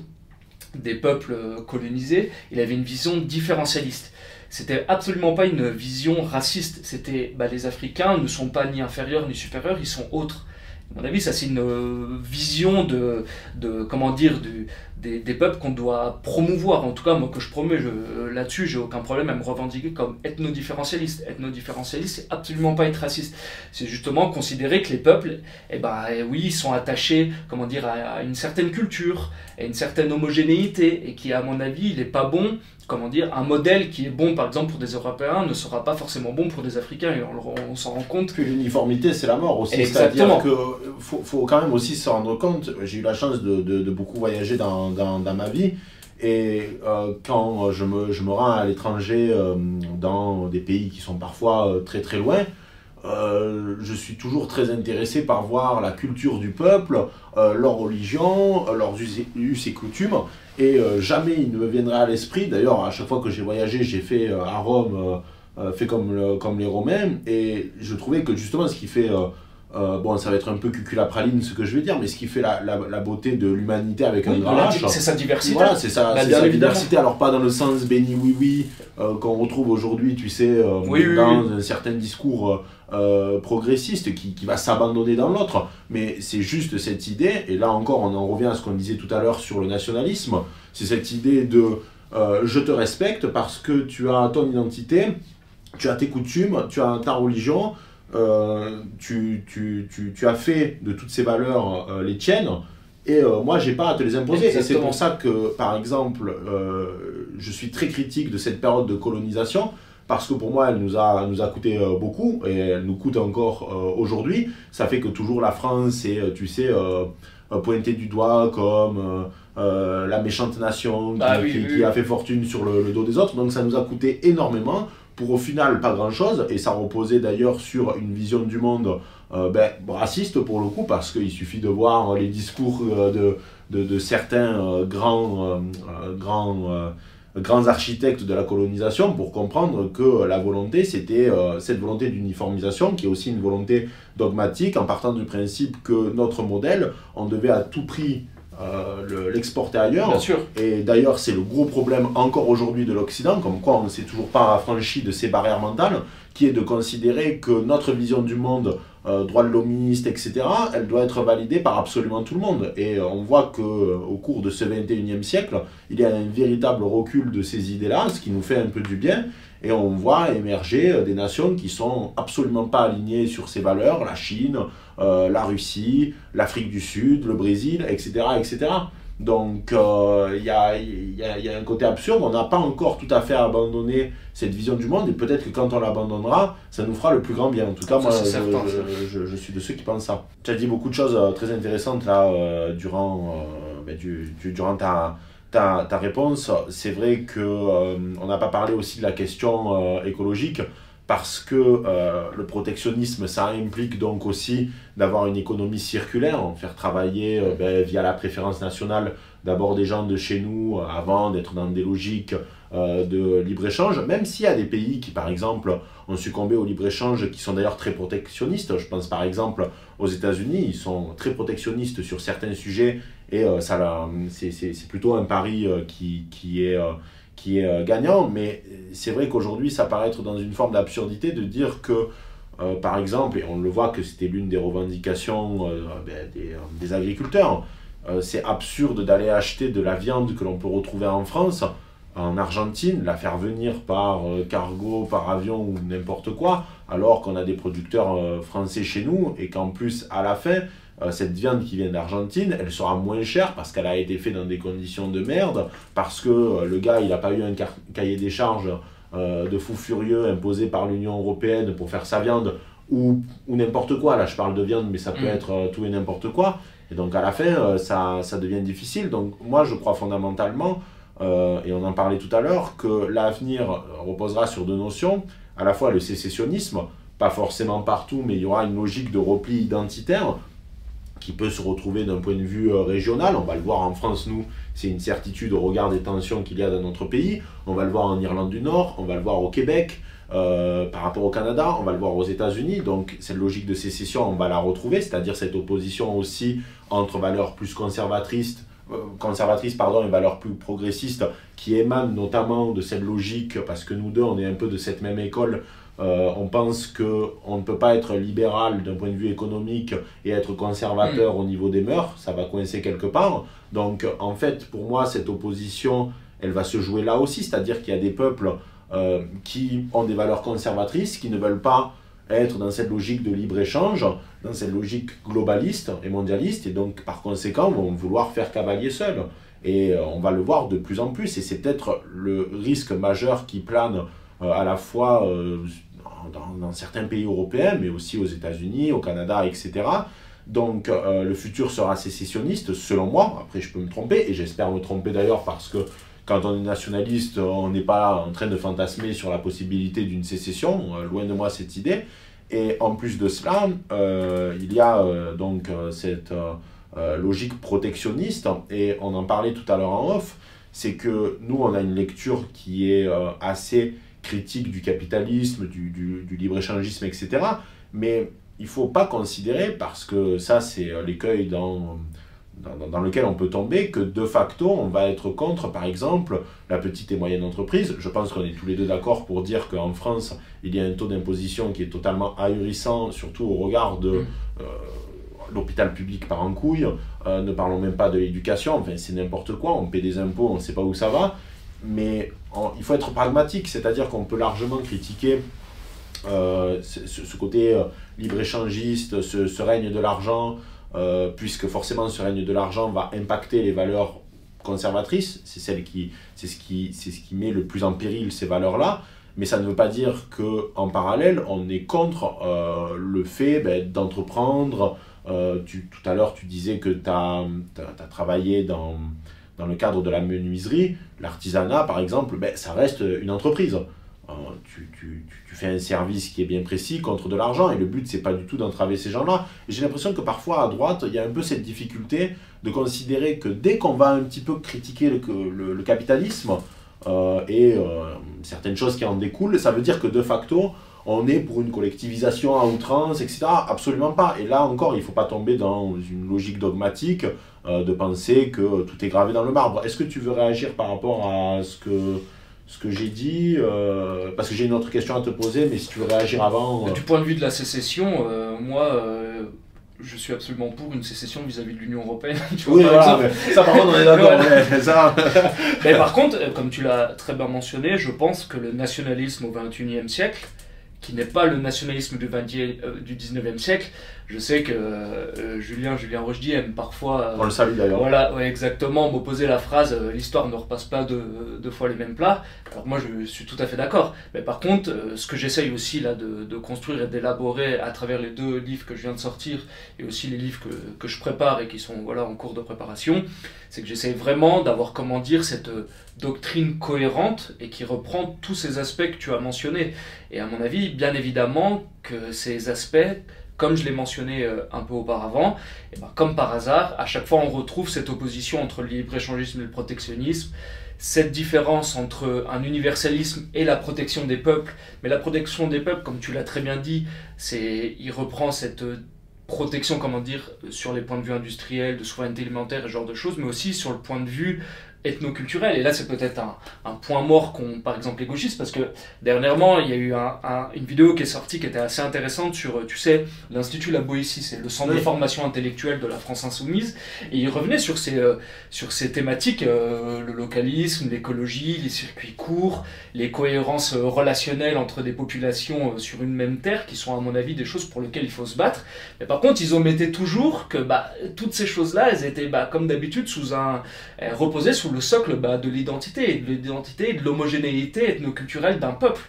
des peuples euh, colonisés, il avait une vision différentialiste. C'était absolument pas une vision raciste. C'était bah, les Africains ne sont pas ni inférieurs ni supérieurs, ils sont autres. À mon avis, ça c'est une euh, vision de, de comment dire, du, des, des, peuples qu'on doit promouvoir. En tout cas, moi que je promets là-dessus, j'ai aucun problème à me revendiquer comme ethno-différentialiste. Ethno-différentialiste, c'est absolument pas être raciste. C'est justement considérer que les peuples, eh ben, eh oui, ils sont attachés, comment dire, à, une certaine culture, à une certaine homogénéité, et qui, à mon avis, il n'est pas bon comment dire, un modèle qui est bon par exemple pour des Européens ne sera pas forcément bon pour des Africains et on, s'en rend compte. Que l'uniformité c'est la mort aussi. C'est-à-dire qu'il faut, faut, quand même aussi se rendre compte, j'ai eu la chance de, de, de beaucoup voyager dans, dans, ma vie. Et euh, quand je me, je me, rends à l'étranger euh, dans des pays qui sont parfois euh, très très loin, euh, je suis toujours très intéressé par voir la culture du peuple, euh, leur religion, leurs us et coutumes. Et jamais il ne me viendrait à l'esprit, d'ailleurs à chaque fois que j'ai voyagé, j'ai fait à Rome, fait comme, comme les Romains, et je trouvais que justement ce qui fait euh, bon, ça va être un peu cuculapraline ce que je vais dire, mais ce qui fait la, la, la beauté de l'humanité avec un grand H. C'est sa diversité. Voilà, c'est sa, sa diversité. Alors, pas dans le sens béni oui-oui euh, qu'on retrouve aujourd'hui, tu sais, euh, dans un certain discours euh, progressiste qui, qui va s'abandonner dans l'autre, mais c'est juste cette idée, et là encore, on en revient à ce qu'on disait tout à l'heure sur le nationalisme, c'est cette idée de je te respecte parce que tu as ton identité, tu as tes coutumes, tu as ta religion, tu, tu, tu, tu, as fait de toutes ces valeurs les tiennes. Et moi, j'ai pas à te les imposer. Et c'est pour ça que, par exemple, je suis très critique de cette période de colonisation parce que pour moi, elle nous a, nous a coûté euh, beaucoup et elle nous coûte encore euh, aujourd'hui. Ça fait que toujours la France est, euh, tu sais, pointée du doigt comme la méchante nation qui, ah qui, a fait fortune sur le, dos des autres. Donc ça nous a coûté énormément pour au final pas grand-chose. Et ça reposait d'ailleurs sur une vision du monde ben, raciste pour le coup, parce qu'il suffit de voir les discours de, de, de certains grands... grands grands architectes de la colonisation pour comprendre que la volonté, c'était euh, cette volonté d'uniformisation qui est aussi une volonté dogmatique en partant du principe que notre modèle, on devait à tout prix euh, l'exporter ailleurs. Bien sûr. Et d'ailleurs, c'est le gros problème encore aujourd'hui de l'Occident, comme quoi on ne s'est toujours pas affranchi de ces barrières mentales, qui est de considérer que notre vision du monde euh, droit de l'homiste, etc., elle doit être validée par absolument tout le monde. Et euh, on voit qu'au euh, cours de ce 21e siècle, il y a un véritable recul de ces idées-là, ce qui nous fait un peu du bien. Et on voit émerger des nations qui sont absolument pas alignées sur ces valeurs, la Chine, la Russie, l'Afrique du Sud, le Brésil, etc. etc. Donc il y, a, y, a, un côté absurde, on n'a pas encore tout à fait abandonné cette vision du monde, et peut-être que quand on l'abandonnera, ça nous fera le plus grand bien. En tout cas, moi, je, je, suis de ceux qui pensent ça. Tu as dit beaucoup de choses euh, très intéressantes là, euh, durant, euh, ben, du, durant ta, ta, réponse. C'est vrai qu'on on n'a pas parlé aussi de la question écologique parce que le protectionnisme, ça implique donc aussi d'avoir une économie circulaire, faire travailler ben, via la préférence nationale d'abord des gens de chez nous avant d'être dans des logiques euh, de libre-échange, même s'il y a des pays qui, par exemple, ont succombé au libre-échange, qui sont d'ailleurs très protectionnistes. Je pense par exemple aux États-Unis, ils sont très protectionnistes sur certains sujets et euh, ça, c'est plutôt un pari euh, qui, qui est, qui est gagnant. Mais c'est vrai qu'aujourd'hui, ça paraît être dans une forme d'absurdité de dire que, par exemple, et on le voit que c'était l'une des revendications ben, des, agriculteurs, c'est absurde d'aller acheter de la viande que l'on peut retrouver en France en Argentine, la faire venir par euh, cargo, par avion ou n'importe quoi, alors qu'on a des producteurs euh, français chez nous et qu'en plus, à la fin, euh, cette viande qui vient d'Argentine, elle sera moins chère parce qu'elle a été faite dans des conditions de merde, parce que le gars, il n'a pas eu un cahier des charges de fou furieux imposé par l'Union européenne pour faire sa viande ou, ou n'importe quoi. Là, je parle de viande, mais ça peut mm. être tout et n'importe quoi. Et donc, à la fin, ça, ça devient difficile. Donc, moi, je crois fondamentalement euh, et on en parlait tout à l'heure, que l'avenir reposera sur deux notions, à la fois le sécessionnisme, pas forcément partout, mais il y aura une logique de repli identitaire qui peut se retrouver d'un point de vue euh, régional. On va le voir en France, nous, c'est une certitude au regard des tensions qu'il y a dans notre pays. On va le voir en Irlande du Nord, on va le voir au Québec, euh, par rapport au Canada, on va le voir aux États-Unis. Donc cette logique de sécession, on va la retrouver, c'est-à-dire cette opposition aussi entre valeurs plus conservatrices euh, conservatrice pardon, une valeur plus progressiste qui émane notamment de cette logique, parce que nous deux, on est un peu de cette même école, euh, on pense qu'on ne peut pas être libéral d'un point de vue économique et être conservateur mm. au niveau des mœurs, ça va coincer quelque part. Donc en fait, pour moi, cette opposition, elle va se jouer là aussi, c'est-à-dire qu'il y a des peuples euh, qui ont des valeurs conservatrices, qui ne veulent pas être dans cette logique de libre-échange, dans cette logique globaliste et mondialiste, et donc par conséquent vont vouloir faire cavalier seul. Et euh, on va le voir de plus en plus, et c'est peut-être le risque majeur qui plane euh, à la fois euh, dans, certains pays européens, mais aussi aux États-Unis, au Canada, etc. Donc le futur sera sécessionniste, selon moi. Après, je peux me tromper, et j'espère me tromper d'ailleurs parce que quand on est nationaliste, on n'est pas en train de fantasmer sur la possibilité d'une sécession, euh, loin de moi cette idée. Et en plus de cela, euh, il y a euh, donc cette logique protectionniste, et on en parlait tout à l'heure en off, c'est que nous, on a une lecture qui est assez critique du capitalisme, du, du, du libre-échangisme, etc. Mais il ne faut pas considérer, parce que ça c'est l'écueil dans dans, lequel on peut tomber que de facto on va être contre par exemple la petite et moyenne entreprise. Je pense qu'on est tous les deux d'accord pour dire qu'en France il y a un taux d'imposition qui est totalement ahurissant, surtout au regard de mm. euh, l'hôpital public par en couille, euh, ne parlons même pas de l'éducation, enfin c'est n'importe quoi, on paie des impôts, on ne sait pas où ça va. Mais il faut être pragmatique, c'est-à-dire qu'on peut largement critiquer euh, ce, côté euh, libre-échangiste, ce, règne de l'argent, euh, puisque forcément ce règne de l'argent va impacter les valeurs conservatrices, c'est ce qui, ce qui met le plus en péril ces valeurs-là. Mais ça ne veut pas dire que en parallèle, on est contre le fait ben, d'entreprendre. tu, tout à l'heure, tu disais que tu as, as, travaillé dans, dans le cadre de la menuiserie. L'artisanat, par exemple, ben, ça reste une entreprise. tu, tu, fais un service qui est bien précis contre de l'argent et le but c'est pas du tout d'entraver ces gens-là. J'ai l'impression que parfois à droite il y a un peu cette difficulté de considérer que dès qu'on va un petit peu critiquer le, le, capitalisme euh, et euh, certaines choses qui en découlent, ça veut dire que de facto on est pour une collectivisation à outrance, etc. Absolument pas. Et là encore, il ne faut pas tomber dans une logique dogmatique euh, de penser que tout est gravé dans le marbre. Est-ce que tu veux réagir par rapport à ce que ce que j'ai dit, euh, parce que j'ai une autre question à te poser, mais si tu veux réagir avant. Euh. Du point de vue de la sécession, moi, je suis absolument pour une sécession vis-à-vis de l'Union Européenne. <laughs> oui, voilà, ça par contre, on est d'accord. <laughs> <laughs> mais par contre, comme tu l'as très bien mentionné, je pense que le nationalisme au XXIe siècle, qui n'est pas le nationalisme du, 20 du 19e siècle, je sais que euh, Julien, Julien Rochdy aime parfois. Euh, On le salue d'ailleurs. Voilà, ouais, exactement, m'opposer la phrase euh, l'histoire ne repasse pas deux, deux, fois les mêmes plats. Alors moi, je suis tout à fait d'accord. Mais par contre, ce que j'essaye aussi là de, de construire et d'élaborer à travers les deux livres que je viens de sortir et aussi les livres que, que je prépare et qui sont voilà en cours de préparation, c'est que j'essaye vraiment d'avoir comment dire cette doctrine cohérente et qui reprend tous ces aspects que tu as mentionnés. Et à mon avis, bien évidemment que ces aspects comme je l'ai mentionné euh, un peu auparavant, et ben, comme par hasard, à chaque fois on retrouve cette opposition entre le libre-échangisme et le protectionnisme, cette différence entre un universalisme et la protection des peuples. Mais la protection des peuples, comme tu l'as très bien dit, c'est, il reprend cette protection, comment dire, sur les points de vue industriels, de souveraineté alimentaire et ce genre de choses, mais aussi sur le point de vue ethno-culturel. Et là, c'est peut-être un, un, point mort qu'ont, par exemple, les gauchistes, parce que dernièrement, il y a eu un, une vidéo qui est sortie qui était assez intéressante sur, tu sais, l'Institut La Boétie, c'est le centre de formation intellectuelle de la France Insoumise, et il revenait sur ces, euh, sur ces thématiques, euh, le localisme, l'écologie, les circuits courts, les cohérences euh, relationnelles entre des populations sur une même terre, qui sont, à mon avis, des choses pour lesquelles il faut se battre. Mais par contre, ils omettaient toujours que bah, toutes ces choses-là, elles étaient, bah, comme d'habitude, sous un, reposaient sous le socle bah, de l'identité, de l'identité, de l'homogénéité ethnoculturelle d'un peuple.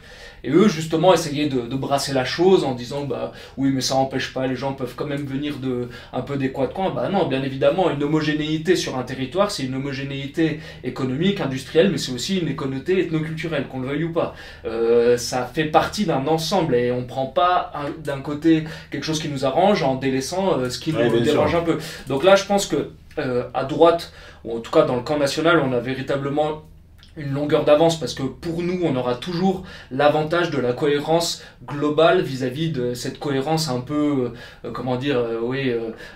Et eux, justement, essayaient de, brasser la chose en disant bah oui, mais ça n'empêche pas, les gens peuvent quand même venir de un peu des coins de coin. Bah non, bien évidemment, une homogénéité sur un territoire, c'est une homogénéité économique, industrielle, mais c'est aussi une économie ethnoculturelle, qu'on le veuille ou pas. Euh, ça fait partie d'un ensemble et on prend pas d'un côté quelque chose qui nous arrange en délaissant euh, ce qui nous dérange un peu. Donc là, je pense que à droite, ou en tout cas dans le camp national, on a véritablement une longueur d'avance parce que pour nous, on aura toujours l'avantage de la cohérence globale vis-à-vis de cette cohérence un peu, euh, comment dire, euh, oui,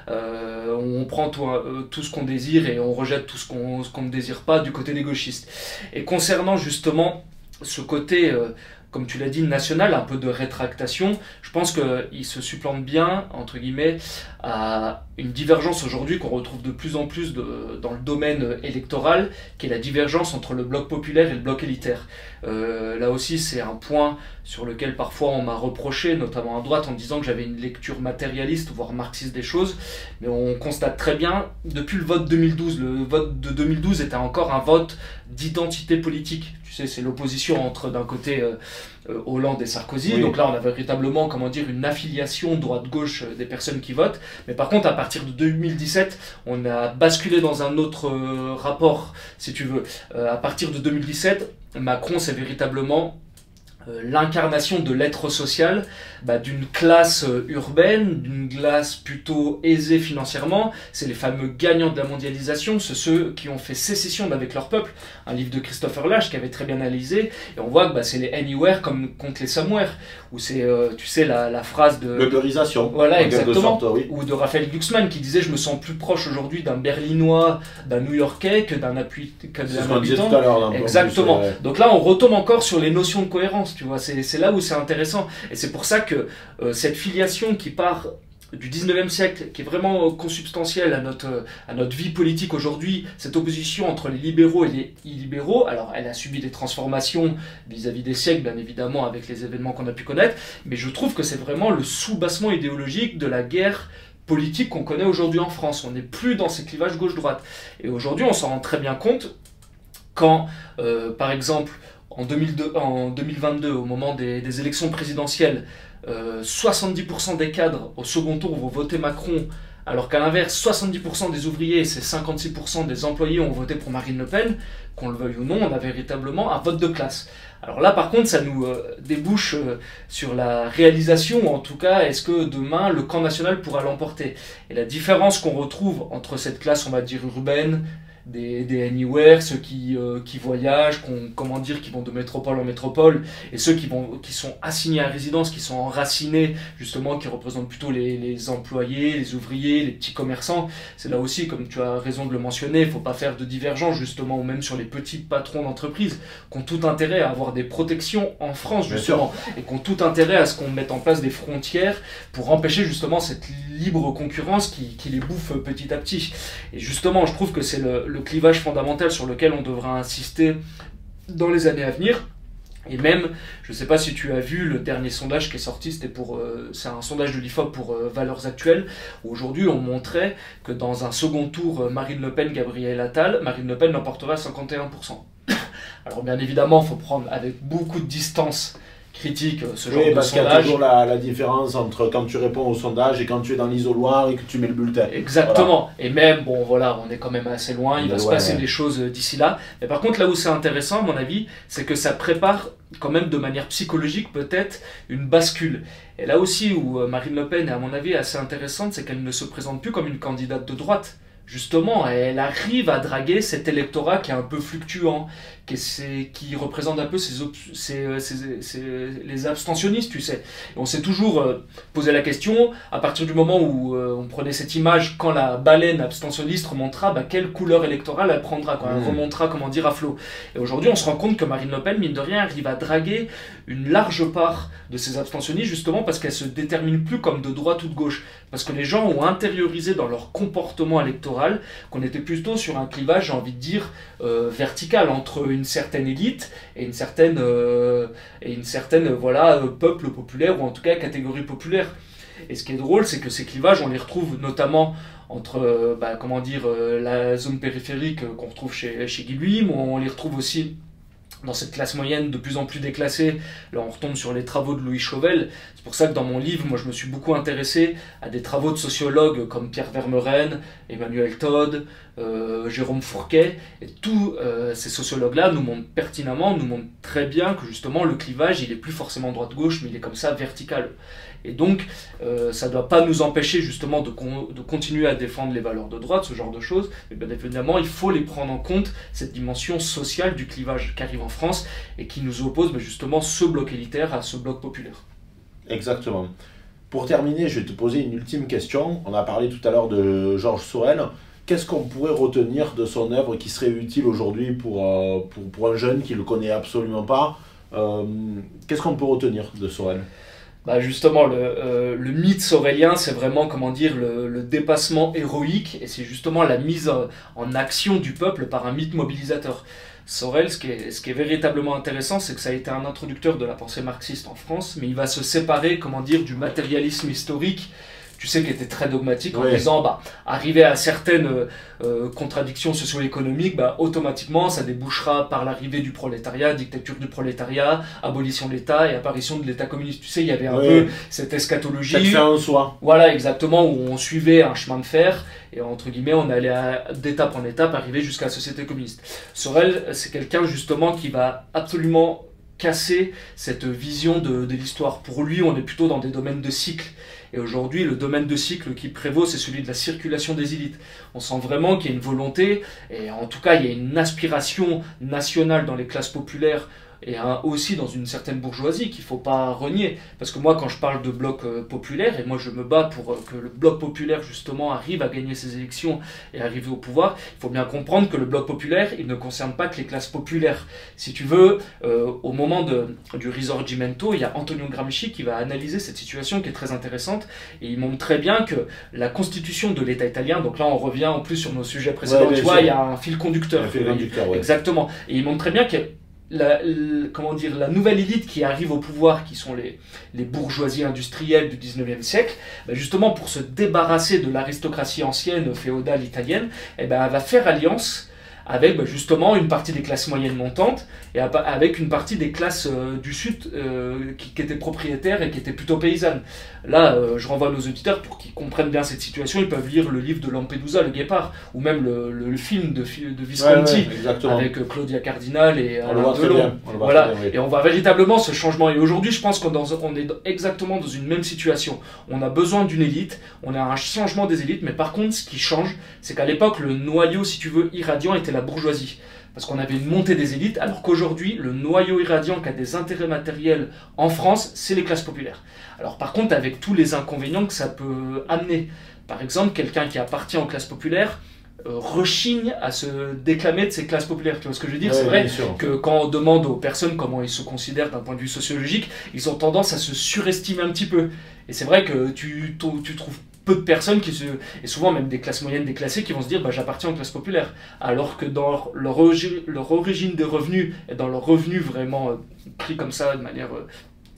on prend tout, ce qu'on désire et on rejette tout ce qu'on ne désire pas du côté des gauchistes. Et concernant justement ce côté comme tu l'as dit, national, un peu de rétractation. Je pense qu'il se supplante bien, entre guillemets, à une divergence aujourd'hui qu'on retrouve de plus en plus dans le domaine électoral, qui est la divergence entre le bloc populaire et le bloc élitaire. Euh, là aussi, c'est un point sur lequel parfois on m'a reproché, notamment à droite, en disant que j'avais une lecture matérialiste, voire marxiste des choses. Mais on constate très bien, depuis le vote 2012, le vote de 2012 était encore un vote d'identité politique. Tu sais, c'est l'opposition entre d'un côté euh, euh, Hollande et Sarkozy. Donc là, on a véritablement, comment dire, une affiliation droite-gauche des personnes qui votent. Mais par contre, à partir de 2017, on a basculé dans un autre rapport, si tu veux. à partir de 2017, Macron, c'est véritablement euh, l'incarnation de l'être social bah, d'une classe euh, urbaine, d'une classe plutôt aisée financièrement. C'est les fameux gagnants de la mondialisation, c'est ceux qui ont fait sécession avec leur peuple. Un livre de Christopher Lash qui avait très bien analysé. Et on voit que bah, c'est les anywhere comme contre les somewhere. Où c'est, euh, tu sais, la, phrase de... L'ubérisation. Voilà, exactement. Ou de Raphaël Glucksmann qui disait « Je me sens plus proche aujourd'hui d'un Berlinois, d'un New-Yorkais que d'un appui... Que d'un habitant. Tout à l'heure, exactement. Donc là, on retombe encore sur les notions de cohérence, tu vois. C'est là où c'est intéressant. Et c'est pour ça que euh, cette filiation qui part du 19e siècle, qui est vraiment consubstantielle à notre, à notre vie politique aujourd'hui, cette opposition entre les libéraux et les illibéraux, alors elle a subi des transformations vis-à-vis des siècles, bien évidemment, avec les événements qu'on a pu connaître, mais je trouve que c'est vraiment le sous-bassement idéologique de la guerre politique qu'on connaît aujourd'hui en France. On n'est plus dans ces clivages gauche-droite. Et aujourd'hui, on s'en rend très bien compte quand, euh, par exemple, en, 2002, en 2022, au moment des, élections présidentielles, 70% euh, des cadres au second tour vont voter Macron, alors qu'à l'inverse, 70% des ouvriers et 56% des employés ont voté pour Marine Le Pen, qu'on le veuille ou non, on a véritablement un vote de classe. Alors là, par contre, ça nous euh, débouche sur la réalisation, ou en tout cas, est-ce que demain, le camp national pourra l'emporter? Et la différence qu'on retrouve entre cette classe, on va dire, urbaine, des, des anywhere, ceux qui, euh, qui voyagent, comment dire, qui vont de métropole en métropole, et ceux qui, vont, qui sont assignés à résidence, qui sont enracinés, justement, qui représentent plutôt les, les employés, les ouvriers, les petits commerçants. C'est là aussi, comme tu as raison de le mentionner, il ne faut pas faire de divergence, justement, ou même sur les petits patrons d'entreprise, qui ont tout intérêt à avoir des protections en France, justement, et qui ont tout intérêt à ce qu'on mette en place des frontières pour empêcher, justement, cette libre concurrence qui, qui les bouffe petit à petit. Et justement, je trouve que c'est le le clivage fondamental sur lequel on devra insister dans les années à venir. Et même, je ne sais pas si tu as vu le dernier sondage qui est sorti, c'était pour, euh, c'est un sondage de l'IFOP pour euh, Valeurs Actuelles, aujourd'hui on montrait que dans un second tour, euh, Marine Le Pen, Gabriel Attal, Marine Le Pen l'emportera 51%. <coughs> Alors bien évidemment, il faut prendre avec beaucoup de distance critique ce genre oui, parce qu'il y a toujours la, différence entre quand tu réponds au sondage et quand tu es dans l'isoloir et que tu mets le bulletin. Exactement. Et même, bon voilà, on est quand même assez loin, il va se passer des choses d'ici là. Mais par contre, là où c'est intéressant, à mon avis, c'est que ça prépare quand même de manière psychologique peut-être une bascule. Et là aussi où euh, Marine Le Pen est à mon avis assez intéressante, c'est qu'elle ne se présente plus comme une candidate de droite justement, elle arrive à draguer cet électorat qui est un peu fluctuant, qui, qui représente un peu euh, les abstentionnistes, tu sais. on s'est toujours euh, posé la question, à partir du moment où euh, on prenait cette image, quand la baleine abstentionniste remontera, bah, quelle couleur électorale elle prendra, quand elle mmh. remontera, comment dire, à flot. Et aujourd'hui, on se rend compte que Marine Le Pen, mine de rien, arrive à draguer une large part de ces abstentionnistes, justement parce qu'elle se détermine plus comme de droite ou de gauche. Parce que les gens ont intériorisé dans leur comportement électoral qu'on était plutôt sur un clivage, j'ai envie de dire, euh, vertical entre une certaine élite et une certaine, euh, et une certaine voilà, euh, peuple populaire, ou en tout cas catégorie populaire. Et ce qui est drôle, c'est que ces clivages, on les retrouve notamment entre, bah, comment dire, la zone périphérique qu'on retrouve chez, chez mais on les retrouve aussi dans cette classe moyenne de plus en plus déclassée, là on retombe sur les travaux de Louis Chauvel. C'est pour ça que dans mon livre, moi je me suis beaucoup intéressé à des travaux de sociologues comme Pierre Vermeuren, Emmanuel Todd, euh, Jérôme Fourquet. Et tous euh, ces sociologues-là nous montrent pertinemment, nous montrent très bien que justement le clivage, il est plus forcément droite-gauche, mais il est comme ça vertical. Et donc, euh, ça ne doit pas nous empêcher justement de, de, continuer à défendre les valeurs de droite, ce genre de choses. Mais bien évidemment, il faut les prendre en compte, cette dimension sociale du clivage qui arrive en France et qui nous oppose ben, justement ce bloc élitaire à ce bloc populaire. Exactement. Pour terminer, je vais te poser une ultime question. On a parlé tout à l'heure de Georges Sorel. Qu'est-ce qu'on pourrait retenir de son œuvre qui serait utile aujourd'hui pour, euh, pour, un jeune qui ne le connaît absolument pas euh, Qu'est-ce qu'on peut retenir de Sorel? Bah justement, le, euh, le mythe sorélien, c'est vraiment, comment dire, le, le dépassement héroïque, et c'est justement la mise en action du peuple par un mythe mobilisateur. Sorel, ce qui est, ce qui est véritablement intéressant, c'est que ça a été un introducteur de la pensée marxiste en France, mais il va se séparer, comment dire, du matérialisme historique tu sais, qui était très dogmatique en disant, bah, arriver à certaines euh, euh, contradictions socio-économiques, bah, automatiquement, ça débouchera par l'arrivée du prolétariat, dictature du prolétariat, abolition de l'État et apparition de l'État communiste. Tu sais, il y avait un peu cette eschatologie. en soi. Voilà, exactement, où on suivait un chemin de fer et entre guillemets, on allait d'étape en étape arriver jusqu'à la société communiste. Sorel, c'est quelqu'un justement qui va absolument casser cette vision de, de l'histoire. Pour lui, on est plutôt dans des domaines de cycle. Et aujourd'hui, le domaine de cycle qui prévaut, c'est celui de la circulation des élites. On sent vraiment qu'il y a une volonté, et en tout cas, il y a une aspiration nationale dans les classes populaires et aussi dans une certaine bourgeoisie qu'il ne faut pas renier. Parce que moi, quand je parle de bloc euh, populaire, et moi je me bats pour euh, que le bloc populaire justement arrive à gagner ses élections et arriver au pouvoir, il faut bien comprendre que le bloc populaire, il ne concerne pas que les classes populaires. Si tu veux, euh, au moment de, du risorgimento, il y a Antonio Gramsci qui va analyser cette situation qui est très intéressante, et il montre très bien que la constitution de l'État italien, donc là on revient en plus sur nos sujets précédents, tu vois, il y a un fil conducteur. Un fil conducteur Exactement. Et il montre très bien que la, comment dire, la nouvelle élite qui arrive au pouvoir, qui sont les, les bourgeoisies industrielles du 19e siècle, ben justement pour se débarrasser de l'aristocratie ancienne féodale italienne, eh ben elle va faire alliance avec ben justement une partie des classes moyennes montantes et avec une partie des classes euh, du sud euh, qui, qui, étaient propriétaires et qui étaient plutôt paysannes. Là, euh, je renvoie nos auditeurs pour qu'ils comprennent bien cette situation. Ils peuvent lire le livre de Lampedusa, Le Guépard, ou même le, le, film de, de Visconti avec euh, Claudia Cardinal et Alain Delon. Voilà. Et on voit véritablement ce changement. Et aujourd'hui, je pense qu'on est exactement dans une même situation. On a besoin d'une élite, on a un changement des élites, mais par contre, ce qui change, c'est qu'à l'époque, le noyau, si tu veux, irradiant était la bourgeoisie parce qu'on avait une montée des élites, alors qu'aujourd'hui, le noyau irradiant qui a des intérêts matériels en France, c'est les classes populaires. Alors par contre, avec tous les inconvénients que ça peut amener. Par exemple, quelqu'un qui appartient aux classes populaires, euh, rechigne à se déclamer de ces classes populaires. Tu vois ce que je veux dire? C'est vrai que quand on demande aux personnes comment ils se considèrent d'un point de vue sociologique, ils ont tendance à se surestimer un petit peu. Et c'est vrai que tu, tu trouves personnes qui se, et souvent même des classes moyennes déclassées qui vont se dire bah, j'appartiens aux classes populaires. Alors que dans leur, origine des revenus et dans leur revenu vraiment euh, pris comme ça de manière euh,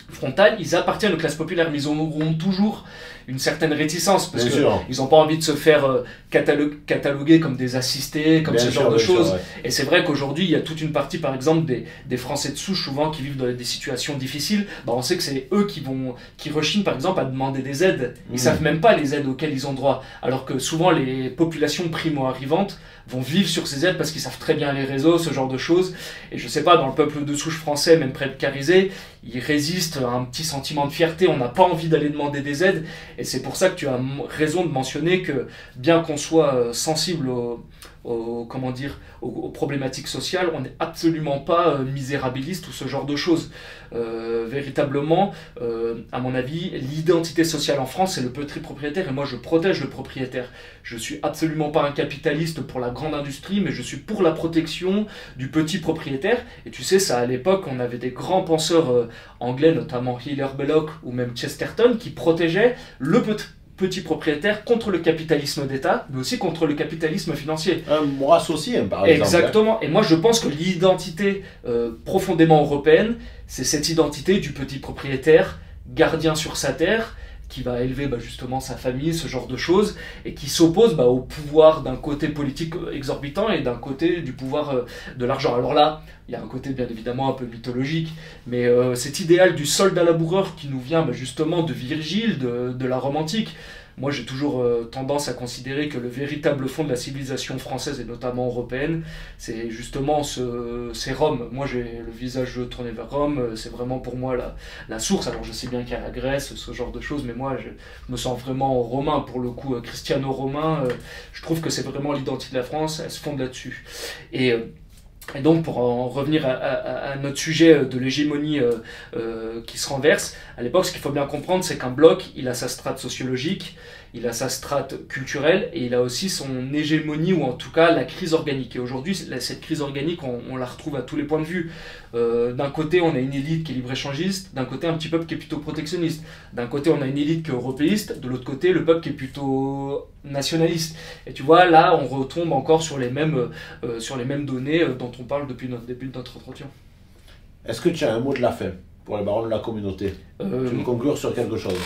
frontale ils appartiennent aux classes populaires mais ils auront toujours une certaine réticence parce qu'ils n'ont pas envie de se faire euh, cataloguer comme des assistés, comme ce genre de choses. Et c'est vrai qu'aujourd'hui, il y a toute une partie, par exemple, des, des, Français de souche, souvent qui vivent dans des situations difficiles. Bah, on sait que c'est eux qui vont, qui rechignent, par exemple, à demander des aides. Ils ne mmh. savent même pas les aides auxquelles ils ont droit. Alors que souvent, les populations primo-arrivantes vont vivre sur ces aides parce qu'ils savent très bien les réseaux, ce genre de choses. Et je sais pas, dans le peuple de souche français, même précarisé, ils résistent à un petit sentiment de fierté. On n'a pas envie d'aller demander des aides. Et c'est pour ça que tu as raison de mentionner que bien qu'on soit euh, sensible au, comment dire, aux, problématiques sociales, on n'est absolument pas euh, misérabiliste ou ce genre de choses. Euh, véritablement, euh, à mon avis, l'identité sociale en France, c'est le petit propriétaire, et moi je protège le propriétaire. Je suis absolument pas un capitaliste pour la grande industrie, mais je suis pour la protection du petit propriétaire. Et tu sais, ça à l'époque, on avait des grands penseurs anglais, notamment Hilaire Belloc ou même Chesterton, qui protégeaient le petit petit propriétaire contre le capitalisme d'État, mais aussi contre le capitalisme financier. Un moi associé, hein, par exemple. Exactement. Et moi, je pense que l'identité euh, profondément européenne, c'est cette identité du petit propriétaire, gardien sur sa terre, qui va élever bah, justement sa famille, ce genre de choses, et qui s'oppose bah, au pouvoir d'un côté politique exorbitant et d'un côté du pouvoir euh, de l'argent. Alors là, il y a un côté bien évidemment un peu mythologique, mais euh, cet idéal du soldat laboureur qui nous vient bah, justement de Virgile, de, de la Rome antique, moi, j'ai toujours euh, tendance à considérer que le véritable fond de la civilisation française et notamment européenne, c'est justement ce, c'est Rome. Moi, j'ai le visage tourné vers Rome. Euh, c'est vraiment pour moi la, la source. Alors, je sais bien qu'il y a la Grèce, ce genre de choses, mais moi, je, me sens vraiment romain pour le coup, euh, cristiano-romain. je trouve que c'est vraiment l'identité de la France. Elle se fonde là-dessus. Et et donc, pour en revenir à, notre sujet de l'hégémonie qui se renverse, à l'époque, ce qu'il faut bien comprendre, c'est qu'un bloc, il a sa strate sociologique, il a sa strate culturelle et il a aussi son hégémonie ou en tout cas la crise organique. Et aujourd'hui, cette crise organique, on, la retrouve à tous les points de vue. Euh, d'un côté, on a une élite qui est libre-échangiste, d'un côté, un petit peuple qui est plutôt protectionniste. D'un côté, on a une élite qui est européiste, de l'autre côté, le peuple qui est plutôt nationaliste. Et tu vois, là, on retombe encore sur les mêmes, euh, sur les mêmes données euh, dont on parle depuis notre début de notre entretien. Est-ce que tu as un mot de la fin pour les barons de la communauté? Tu veux conclure sur quelque chose?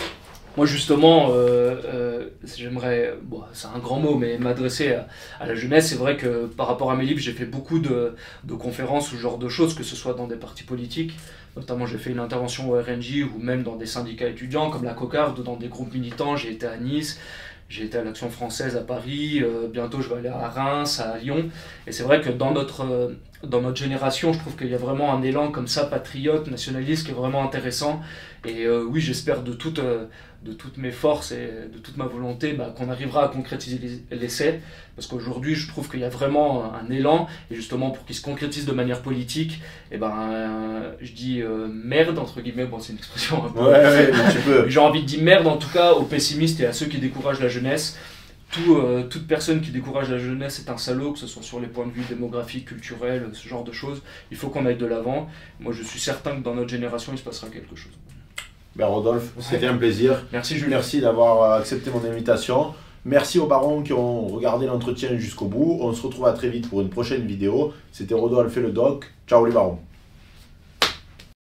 Moi, justement, euh, euh, j'aimerais, c'est un grand mot, mais m'adresser à, la jeunesse. C'est vrai que par rapport à mes livres, j'ai fait beaucoup de, conférences ou ce genre de choses, que ce soit dans des partis politiques. Notamment, j'ai fait une intervention au RNJ ou même dans des syndicats étudiants comme la Cocarde, dans des groupes militants. J'ai été à Nice, j'ai été à l'Action française à Paris, euh, bientôt je vais aller à Reims, à Lyon. Et c'est vrai que dans notre, dans notre génération, je trouve qu'il y a vraiment un élan comme ça, patriote, nationaliste, qui est vraiment intéressant Et oui, j'espère de, toute, de toutes mes forces et de toute ma volonté bah, qu'on arrivera à concrétiser l'essai. Parce qu'aujourd'hui, je trouve qu'il y a vraiment un élan. Et justement, pour qu'il se concrétise de manière politique, et eh ben, euh, je dis merde, entre guillemets. Bon, c'est une expression un peu. Ouais, ouais. <laughs> J'ai envie de dire merde, en tout cas, aux pessimistes et à ceux qui découragent la jeunesse. Tout, toute personne qui décourage la jeunesse est un salaud, que ce soit sur les points de vue démographiques, culturels, ce genre de choses. Il faut qu'on aille de l'avant. Moi, je suis certain que dans notre génération, il se passera quelque chose. Ben Rodolphe, c'était un plaisir. Merci Jules. Merci d'avoir accepté mon invitation. Merci aux barons qui ont regardé l'entretien jusqu'au bout. On se retrouve à très vite pour une prochaine vidéo. C'était Rodolphe et le doc. Ciao les barons.